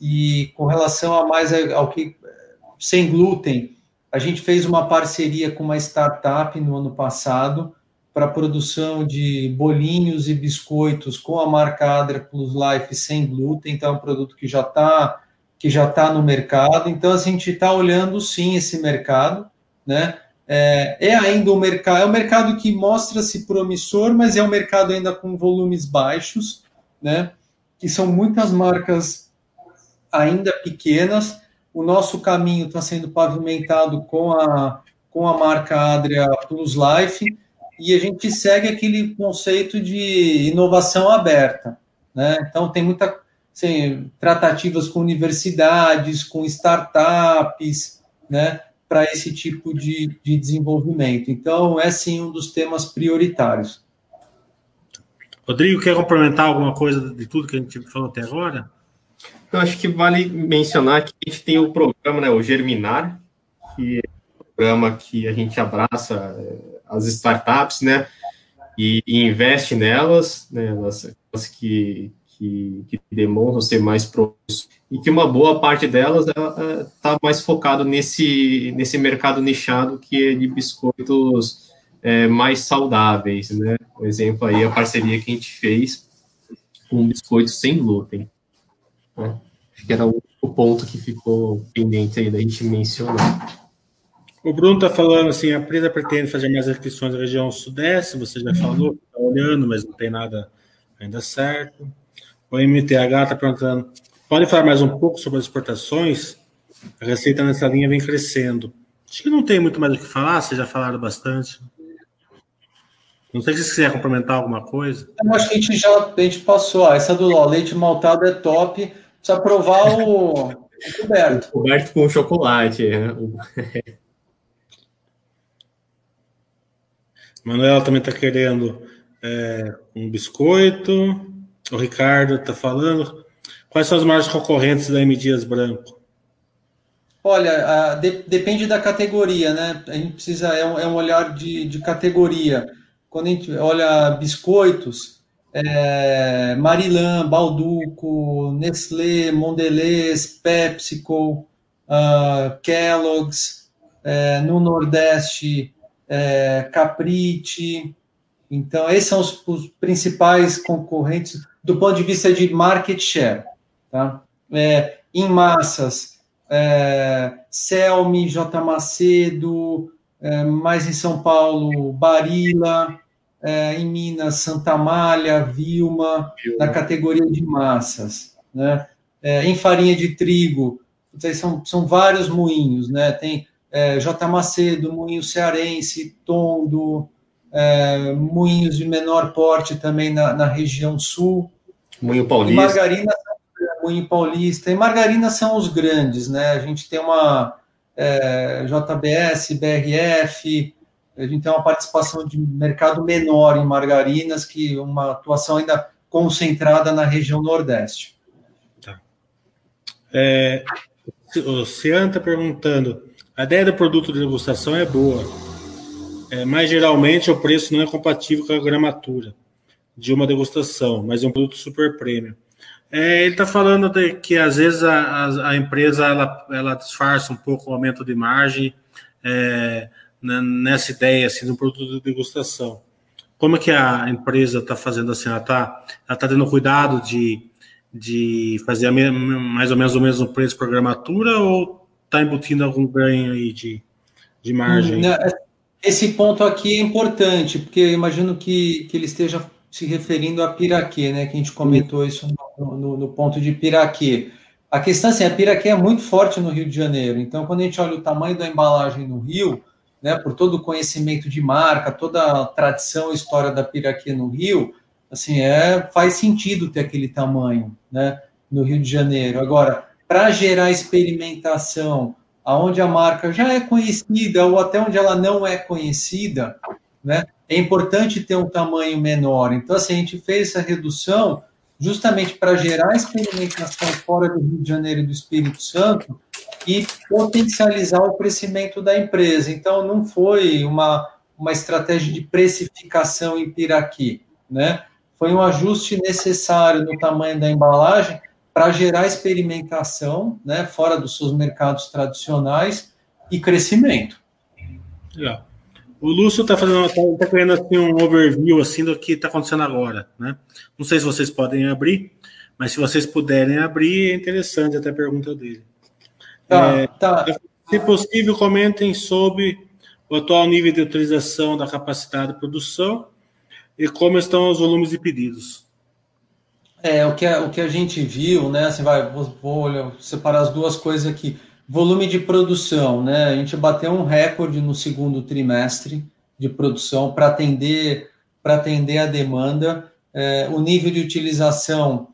e com relação a mais ao que sem glúten, a gente fez uma parceria com uma startup no ano passado para produção de bolinhos e biscoitos com a marca Adria Plus Life sem glúten, então é um produto que já está que já está no mercado. Então a gente está olhando sim esse mercado, né? É, é ainda um mercado, é um mercado que mostra-se promissor, mas é um mercado ainda com volumes baixos, né? Que são muitas marcas ainda pequenas. O nosso caminho está sendo pavimentado com a, com a marca Adria Plus Life e a gente segue aquele conceito de inovação aberta. Né? Então, tem muita assim, tratativas com universidades, com startups, né? para esse tipo de, de desenvolvimento. Então, é sim um dos temas prioritários. Rodrigo, quer complementar alguma coisa de tudo que a gente falou até agora? Eu acho que vale mencionar que a gente tem o programa, né, o Germinar, que programa que a gente abraça é, as startups, né, e, e investe nelas, né, elas, elas que, que, que, demonstram ser mais promissores, e que uma boa parte delas está mais focado nesse, nesse mercado nichado que é de biscoitos é, mais saudáveis, né, por exemplo, aí a parceria que a gente fez com biscoitos sem glúten. Né? Acho que era o ponto que ficou pendente aí da gente mencionar. O Bruno está falando assim, a empresa pretende fazer mais aquisições da região sudeste, você já falou, está olhando, mas não tem nada ainda certo. O MTH está perguntando, pode falar mais um pouco sobre as exportações? A receita nessa linha vem crescendo. Acho que não tem muito mais o que falar, vocês já falaram bastante. Não sei se você quiser complementar alguma coisa. Eu acho que a gente já a gente passou. Ah, essa do leite maltado é top. Precisa provar o, o coberto. O coberto com chocolate. Né? Manuela também está querendo é, um biscoito. O Ricardo está falando. Quais são as maiores concorrentes da M Dias Branco? Olha, a, de, depende da categoria, né? A gente precisa, é um, é um olhar de, de categoria quando a gente olha biscoitos, é, Marilã, Balduco, Nestlé, Mondelez, PepsiCo, uh, Kellogg's, é, no Nordeste, é, Caprite. Então, esses são os, os, principais concorrentes do ponto de vista de market share. Tá? É, em massas, é, Selmi, J. Macedo, é, mais em São Paulo, Barila, é, em Minas, Santa Malha, Vilma, na categoria de massas. Né? É, em farinha de trigo, são, são vários moinhos, né? Tem é, J. Macedo, Moinho Cearense, Tondo, é, moinhos de menor porte também na, na região sul. Moinho Paulista. E margarina, Moinho Paulista. E margarina são os grandes, né? A gente tem uma é, JBS, BRF, a gente tem uma participação de mercado menor em margarinas, que uma atuação ainda concentrada na região Nordeste. Tá. É, o Cian está perguntando: a ideia do produto de degustação é boa, é, mas geralmente o preço não é compatível com a gramatura de uma degustação, mas é um produto super premium. É, ele está falando de que às vezes a, a, a, empresa ela, ela disfarça um pouco o aumento de margem é, nessa ideia assim, do produto de degustação. Como é que a empresa está fazendo assim? Ela está ela tá tendo cuidado de, de fazer mais ou menos o mesmo preço por gramatura ou está embutindo algum ganho aí de, de margem? É, esse ponto aqui é importante, porque eu imagino que, que ele esteja se referindo a Piraquê, né? Que a gente comentou isso no, no, no ponto de Piraquê. A questão é assim, a Piraquê é muito forte no Rio de Janeiro. Então, quando a gente olha o tamanho da embalagem no Rio, né, por todo o conhecimento de marca, toda a tradição e história da Piraquê no Rio, assim, é, faz sentido ter aquele tamanho, né, no Rio de Janeiro. Agora, para gerar experimentação, aonde a marca já é conhecida ou até onde ela não é conhecida, né, é importante ter um tamanho menor. Então, assim, a gente fez essa redução justamente para gerar experimentação fora do Rio de Janeiro e do Espírito Santo e potencializar o crescimento da empresa. Então, não foi uma, uma estratégia de precificação em Piraqui, né? Foi um ajuste necessário no tamanho da embalagem para gerar experimentação, né, fora dos seus mercados tradicionais e crescimento. Legal. O Lúcio está fazendo, está tá assim, um overview assim do que está acontecendo agora, né? Não sei se vocês podem abrir, mas se vocês puderem abrir, é interessante até a pergunta dele. Tá, é, tá. Se possível, comentem sobre o atual nível de utilização da capacidade de produção e como estão os volumes de pedidos. É, o que a, o que a gente viu, né? Assim, vai, vou, vou separar as duas coisas aqui. Volume de produção, né? A gente bateu um recorde no segundo trimestre de produção para atender para atender a demanda. É, o nível de utilização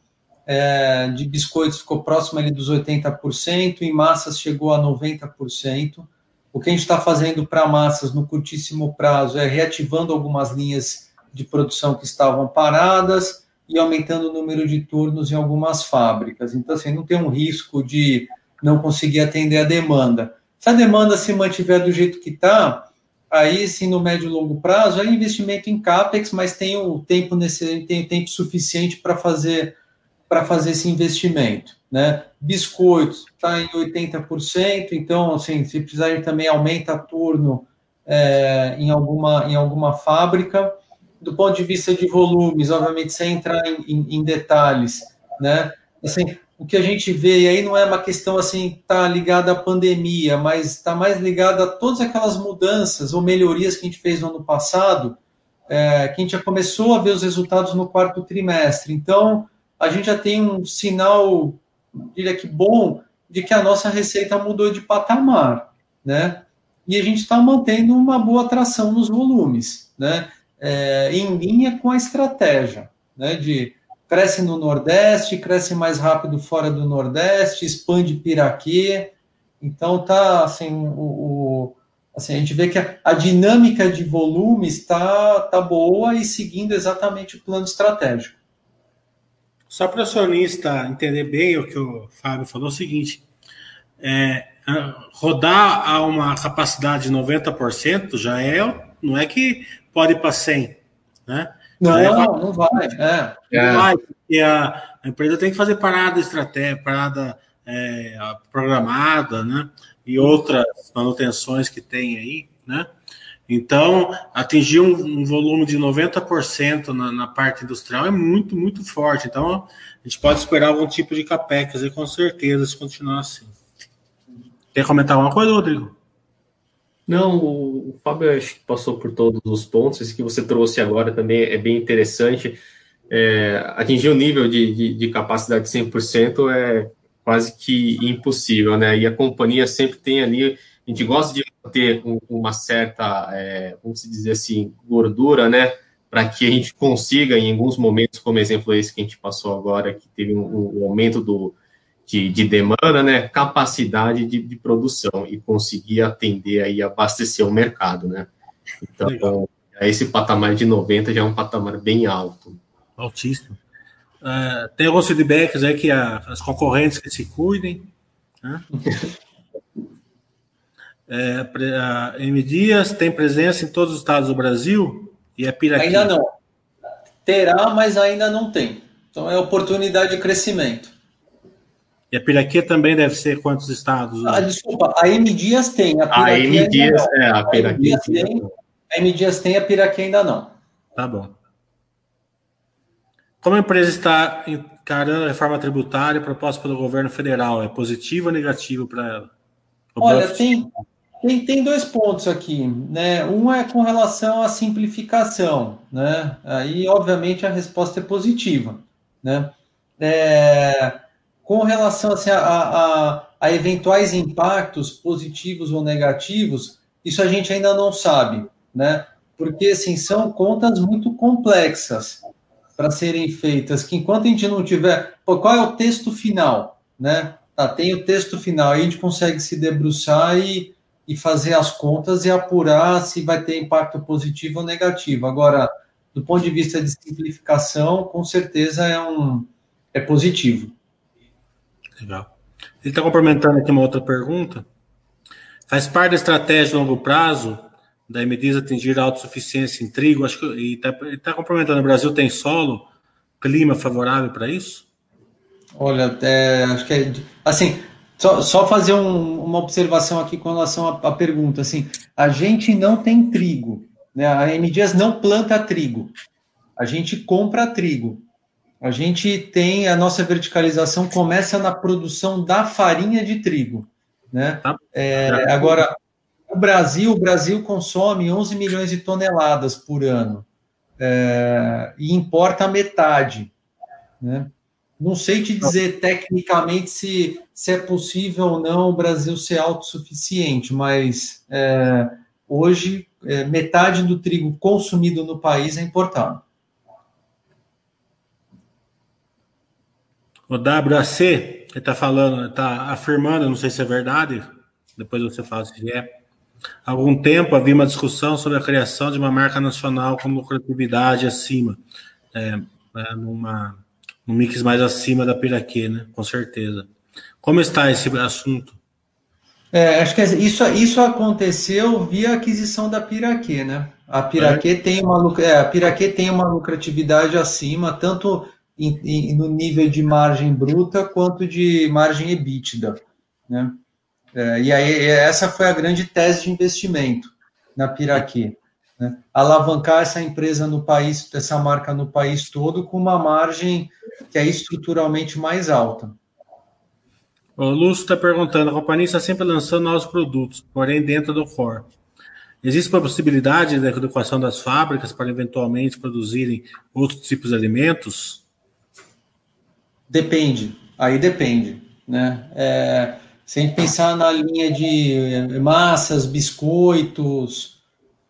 é, de biscoitos ficou próximo ali dos 80%, em massas chegou a 90%. O que a gente está fazendo para massas no curtíssimo prazo é reativando algumas linhas de produção que estavam paradas e aumentando o número de turnos em algumas fábricas. Então, assim, não tem um risco de não conseguir atender a demanda. Se a demanda se mantiver do jeito que está, aí sim no médio e longo prazo é investimento em capex, mas tem o tempo nesse, tem o tempo suficiente para fazer para fazer esse investimento, né? Biscoitos está em 80%, então assim, se precisar também aumenta turno é, em alguma em alguma fábrica. Do ponto de vista de volumes, obviamente sem entrar em, em, em detalhes, né? Assim, o que a gente vê, e aí não é uma questão assim, tá ligada à pandemia, mas está mais ligada a todas aquelas mudanças ou melhorias que a gente fez no ano passado, é, que a gente já começou a ver os resultados no quarto trimestre. Então, a gente já tem um sinal, diria que bom, de que a nossa receita mudou de patamar, né? E a gente está mantendo uma boa atração nos volumes, né? É, em linha com a estratégia, né? De cresce no Nordeste, cresce mais rápido fora do Nordeste, expande Piraquê. Então tá assim, o, o assim, a gente vê que a, a dinâmica de volume está tá boa e seguindo exatamente o plano estratégico. Só para o acionista entender bem o que o Fábio falou, é o seguinte: é, rodar a uma capacidade de 90% já é, não é que pode ir para 100%, né? Não, é, não vai. É. Não vai, porque a, a, empresa tem que fazer parada estratégica, parada é, programada, né? E outras manutenções que tem aí, né? Então, atingir um, um volume de 90% na, na parte industrial é muito, muito forte. Então, a gente pode esperar algum tipo de capex aí, com certeza, se continuar assim. Quer comentar alguma coisa, Rodrigo? Não, o Fábio acho que passou por todos os pontos. Esse que você trouxe agora também é bem interessante. É, atingir o um nível de, de, de, capacidade de 100% é quase que impossível, né? E a companhia sempre tem ali, a gente gosta de ter uma certa, é, vamos dizer assim, gordura, né? Para que a gente consiga, em alguns momentos, como exemplo esse que a gente passou agora, que teve um, um aumento do, de, de demanda, né, capacidade de, de, produção e conseguir atender aí, abastecer o mercado, né. Então, Legal. esse patamar de 90 já é um patamar bem alto. Altíssimo. Uh, tem alguns feedbacks aí que a, as concorrentes que se cuidem, né? [LAUGHS] é, a M Dias tem presença em todos os estados do Brasil e é Piraquê. Ainda não. Terá, mas ainda não tem. Então é oportunidade de crescimento. E a Piraquê também deve ser quantos estados? Ah, desculpa, a M Dias tem. A, a M Dias, é, a Piraquê. A tem, a M Dias tem, a Piraquê ainda não. Tá bom. Como a empresa está encarando a reforma tributária proposta pelo governo federal, é positivo ou negativo para ela? Olha, tem, tem, tem dois pontos aqui, né? Um é com relação à simplificação, né? Aí, obviamente, a resposta é positiva, né? É, com relação assim, a, a, a, eventuais impactos positivos ou negativos, isso a gente ainda não sabe, né? Porque assim, são contas muito complexas para serem feitas, que enquanto a gente não tiver. Pô, qual é o texto final? Né? Tá, tem o texto final, aí a gente consegue se debruçar e, e fazer as contas e apurar se vai ter impacto positivo ou negativo. Agora, do ponto de vista de simplificação, com certeza é um é positivo. Legal. Ele está complementando aqui uma outra pergunta. Faz parte da estratégia de longo prazo da MDIS atingir a autossuficiência em trigo? Acho que está tá complementando. O Brasil tem solo, clima favorável para isso? Olha, é, acho que é, assim, só, só fazer um, uma observação aqui com relação à, à, pergunta. Assim, a gente não tem trigo, né? A MDIas não planta trigo. A gente compra trigo. A gente tem a nossa verticalização começa na produção da farinha de trigo, né? Tá. É, agora, o Brasil, o Brasil consome 11 milhões de toneladas por ano é, e importa metade, né? Não sei te dizer tecnicamente se, se é possível ou não o Brasil ser autossuficiente, mas é, hoje é, metade do trigo consumido no país é importado. O WAC, ele está falando, está afirmando, não sei se é verdade, depois você fala se é. Há algum tempo havia uma discussão sobre a criação de uma marca nacional com lucratividade acima, é, é, numa, num mix mais acima da Piraquê, né? Com certeza. Como está esse assunto? É, acho que isso, isso aconteceu via aquisição da Piraquê, né? A Piraquê, é. tem uma, é, a Piraquê tem uma lucratividade acima, tanto em, em, no nível de margem bruta quanto de margem EBITDA. Né? É, e aí, essa foi a grande tese de investimento na Piraquê. Né? Alavancar essa empresa no país, essa marca no país todo, com uma margem que é estruturalmente mais alta. O Lúcio está perguntando: a companhia está sempre lançando novos produtos, porém dentro do core. Existe a possibilidade da adequação das fábricas para eventualmente produzirem outros tipos de alimentos? Depende, aí depende, né? É, se a gente pensar na linha de massas, biscoitos,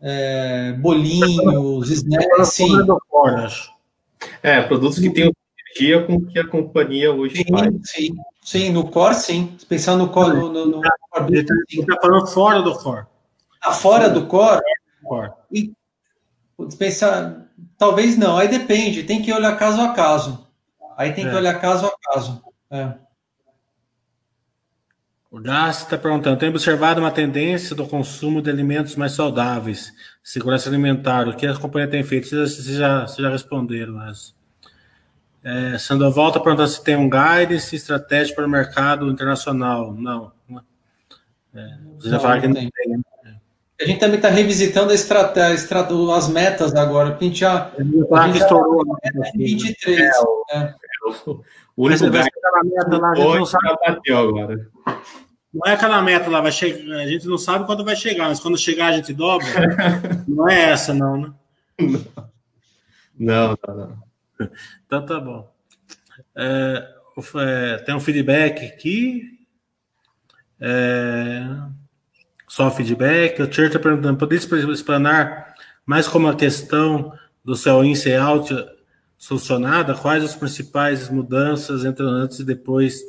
é, bolinhos, snacks, sim. É, produtos que têm energia com que a companhia hoje sim, faz. Sim, sim, no core, sim. Pensando no core, no, no, no core. está tá falando fora do core. Ah, fora do core? core. E, pensar, talvez não, aí depende, tem que olhar caso a caso. Aí tem que é. olhar caso a caso. É. O Gassi está perguntando: tem observado uma tendência do consumo de alimentos mais saudáveis, segurança alimentar? O que a companhia tem feito? Vocês já, vocês já responderam, mas. É, Sandoval está perguntando se tem um guidance estratégico para o mercado internacional. Não. É, você já falaram que não tem. tem. Né? A gente também está revisitando a estratégia, as metas agora, porque a gente já. A gente estourou. Já 23. É, é. O único lugar que aquela meta lá, a gente não sabe. Bateu agora. Não é aquela meta lá, vai chegar, a gente não sabe quando vai chegar, mas quando chegar a gente dobra. [LAUGHS] não é essa, não, né? Não, não, não. Então tá bom. É, é, tem um feedback aqui. É, só feedback. O Cher está perguntando: poderia explanar mais como a questão do seu in, out solucionada? Quais as principais mudanças entre antes e depois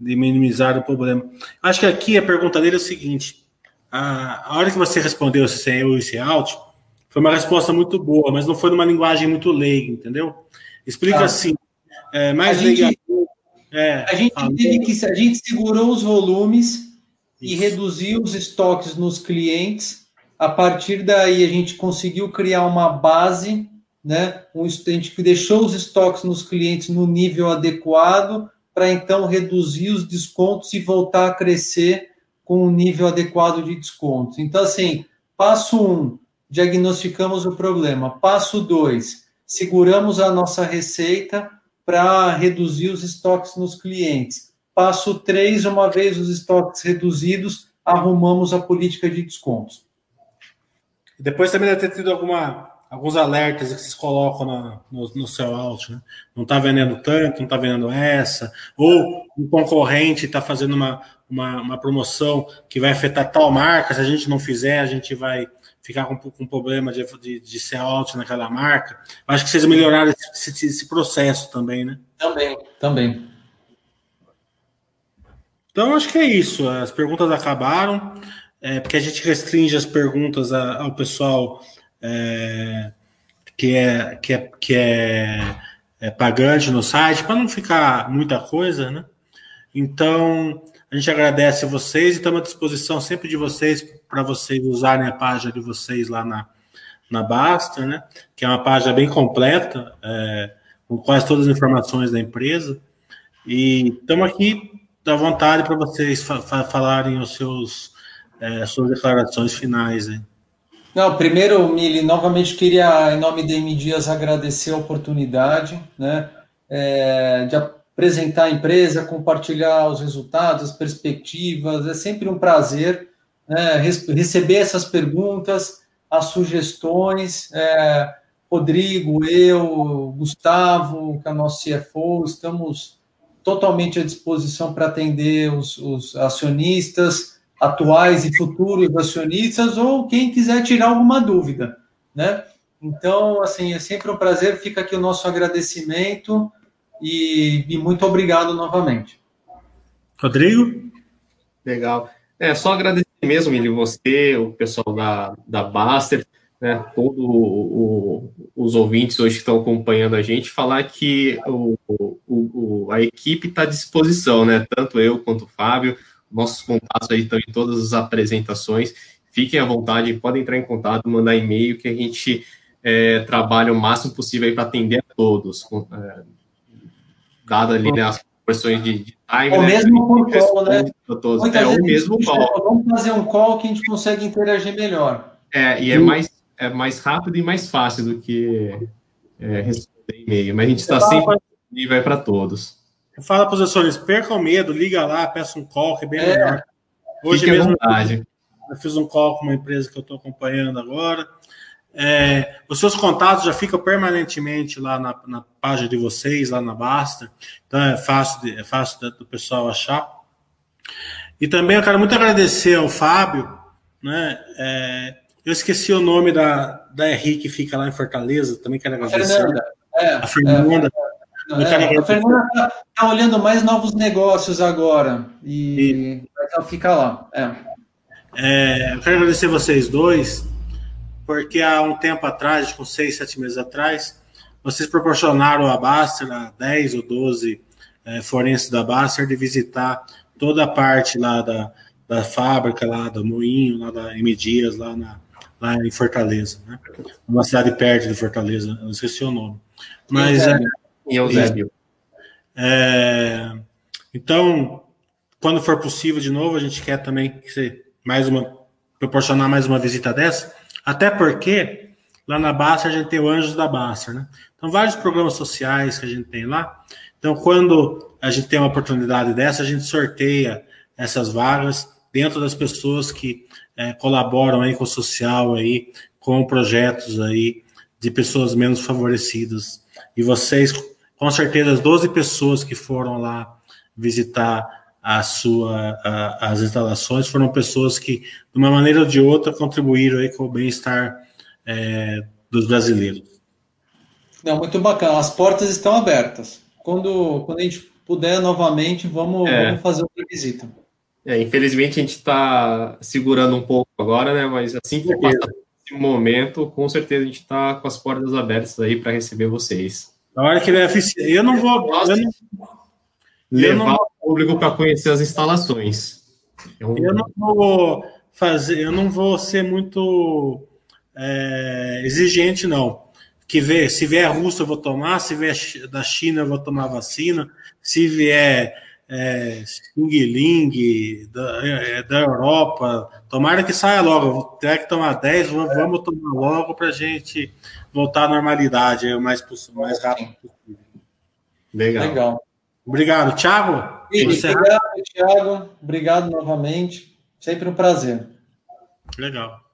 de minimizar o problema? Acho que aqui a pergunta dele é o seguinte: a, hora que você respondeu se é ou se out, foi uma resposta muito boa, mas não foi numa linguagem muito leiga, entendeu? Explica ah, assim, é, mais a gente, é, a gente teve que a gente segurou os volumes e reduziu os estoques nos clientes. A partir daí a gente conseguiu criar uma base né? Um, a gente deixou os estoques nos clientes no nível adequado para então reduzir os descontos e voltar a crescer com um nível adequado de descontos. Então, assim, passo um, diagnosticamos o problema. Passo dois, seguramos a nossa receita para reduzir os estoques nos clientes. Passo três, uma vez os estoques reduzidos, arrumamos a política de descontos. Depois também deve ter tido alguma alguns alertas que vocês colocam na, no, no seu out, né? Não está vendendo tanto, não está vendendo essa, ou um concorrente está fazendo uma, uma, uma, promoção que vai afetar tal marca, se a gente não fizer, a gente vai ficar com, com problema de, de, de ser out naquela marca. Acho que vocês melhoraram esse, esse, esse processo também, né? Também, também. Então, acho que é isso. As perguntas acabaram, é, porque a gente restringe as perguntas a, ao pessoal é, que é, que é, que é, é pagante no site, para não ficar muita coisa, né? Então, a gente agradece a vocês e estamos à disposição sempre de vocês para vocês usarem a página de vocês lá na, na Basta, né? Que é uma página bem completa, é, com quase todas as informações da empresa. E estamos aqui à vontade para vocês fa falarem os seus, é, suas declarações finais. Hein? Não, primeiro, Mili, novamente queria, em nome da M Dias, agradecer a oportunidade né, é, de apresentar a empresa, compartilhar os resultados, as perspectivas. É sempre um prazer né, receber essas perguntas, as sugestões. É, Rodrigo, eu, Gustavo, que é nosso CFO, estamos totalmente à disposição para atender os, os acionistas atuais e futuros acionistas ou quem quiser tirar alguma dúvida, né? Então, assim, é sempre um prazer, fica aqui o nosso agradecimento e, e muito obrigado novamente. Rodrigo? Legal. É, só agradecer mesmo, Mili, você, o pessoal da, da Baster, né, todos os ouvintes hoje que estão acompanhando a gente, falar que o, o, a equipe está à disposição, né, tanto eu quanto o Fábio, nossos contatos aí estão em todas as apresentações. Fiquem à vontade, podem entrar em contato, mandar e-mail, que a gente é, trabalha o máximo possível para atender a todos, é, dada ali né, as proporções de, de time. O né, mesmo call, né? Todos. é o mesmo call. Vamos fazer um call que a gente consegue interagir melhor. É, e é mais, é mais rápido e mais fácil do que é, responder e-mail, mas a gente está sempre disponível para todos. Fala para os assessores, perca o medo, liga lá, peça um call, que é bem é. melhor. Hoje mesmo eu fiz um call com uma empresa que eu estou acompanhando agora. É, os seus contatos já ficam permanentemente lá na, na, página de vocês, lá na Basta. Então é fácil, de, é fácil do pessoal achar. E também eu quero muito agradecer ao Fábio. Né, é, eu esqueci o nome da, da RI que fica lá em Fortaleza, também quero agradecer. A Fernanda. É, a Fernanda. É, é, a Fernanda está tá olhando mais novos negócios agora e, e... fica lá. É. É, eu quero agradecer vocês dois, porque há um tempo atrás, com seis, sete meses atrás, vocês proporcionaram a Baster, a 10 ou 12 é, forenses da Baster, de visitar toda a parte lá da, da fábrica, lá do moinho, lá da M Dias, lá, na, lá em Fortaleza, né? Uma cidade perto de Fortaleza, eu esqueci o nome. Mas é, e Eusébio. É, então, quando for possível de novo, a gente quer também que você mais uma proporcionar mais uma visita dessa, até porque lá na Basta a gente tem o Anjos da Basta, né? Então, vários programas sociais que a gente tem lá. Então, quando a gente tem uma oportunidade dessa, a gente sorteia essas vagas dentro das pessoas que é, colaboram aí com o social aí, com projetos aí de pessoas menos favorecidas. E vocês com certeza as 12 pessoas que foram lá visitar a sua, a, as instalações foram pessoas que, de uma maneira ou de outra, contribuíram aí com o bem-estar é, dos brasileiros. Não, muito bacana. As portas estão abertas. Quando, quando a gente puder novamente, vamos, é. vamos fazer outra visita. É, infelizmente a gente está segurando um pouco agora, né? Mas assim que passar esse momento, com certeza a gente está com as portas abertas aí para receber vocês. Na hora que ele é eficiente. Eu não vou. Eu não, levar não, o público para conhecer as instalações. Eu, eu não vou fazer, eu não vou ser muito é, exigente, não. que vê, se vier russo eu vou tomar, se vier da China eu vou tomar vacina, se vier é, Xing Ling da, é, da Europa, tomara que saia logo, tiver que tomar 10, vamos, vamos tomar logo para a gente voltar à normalidade o mais, mais rápido possível. Legal. Legal. Obrigado, Thiago. obrigado, Thiago. Obrigado novamente. Sempre um prazer. Legal.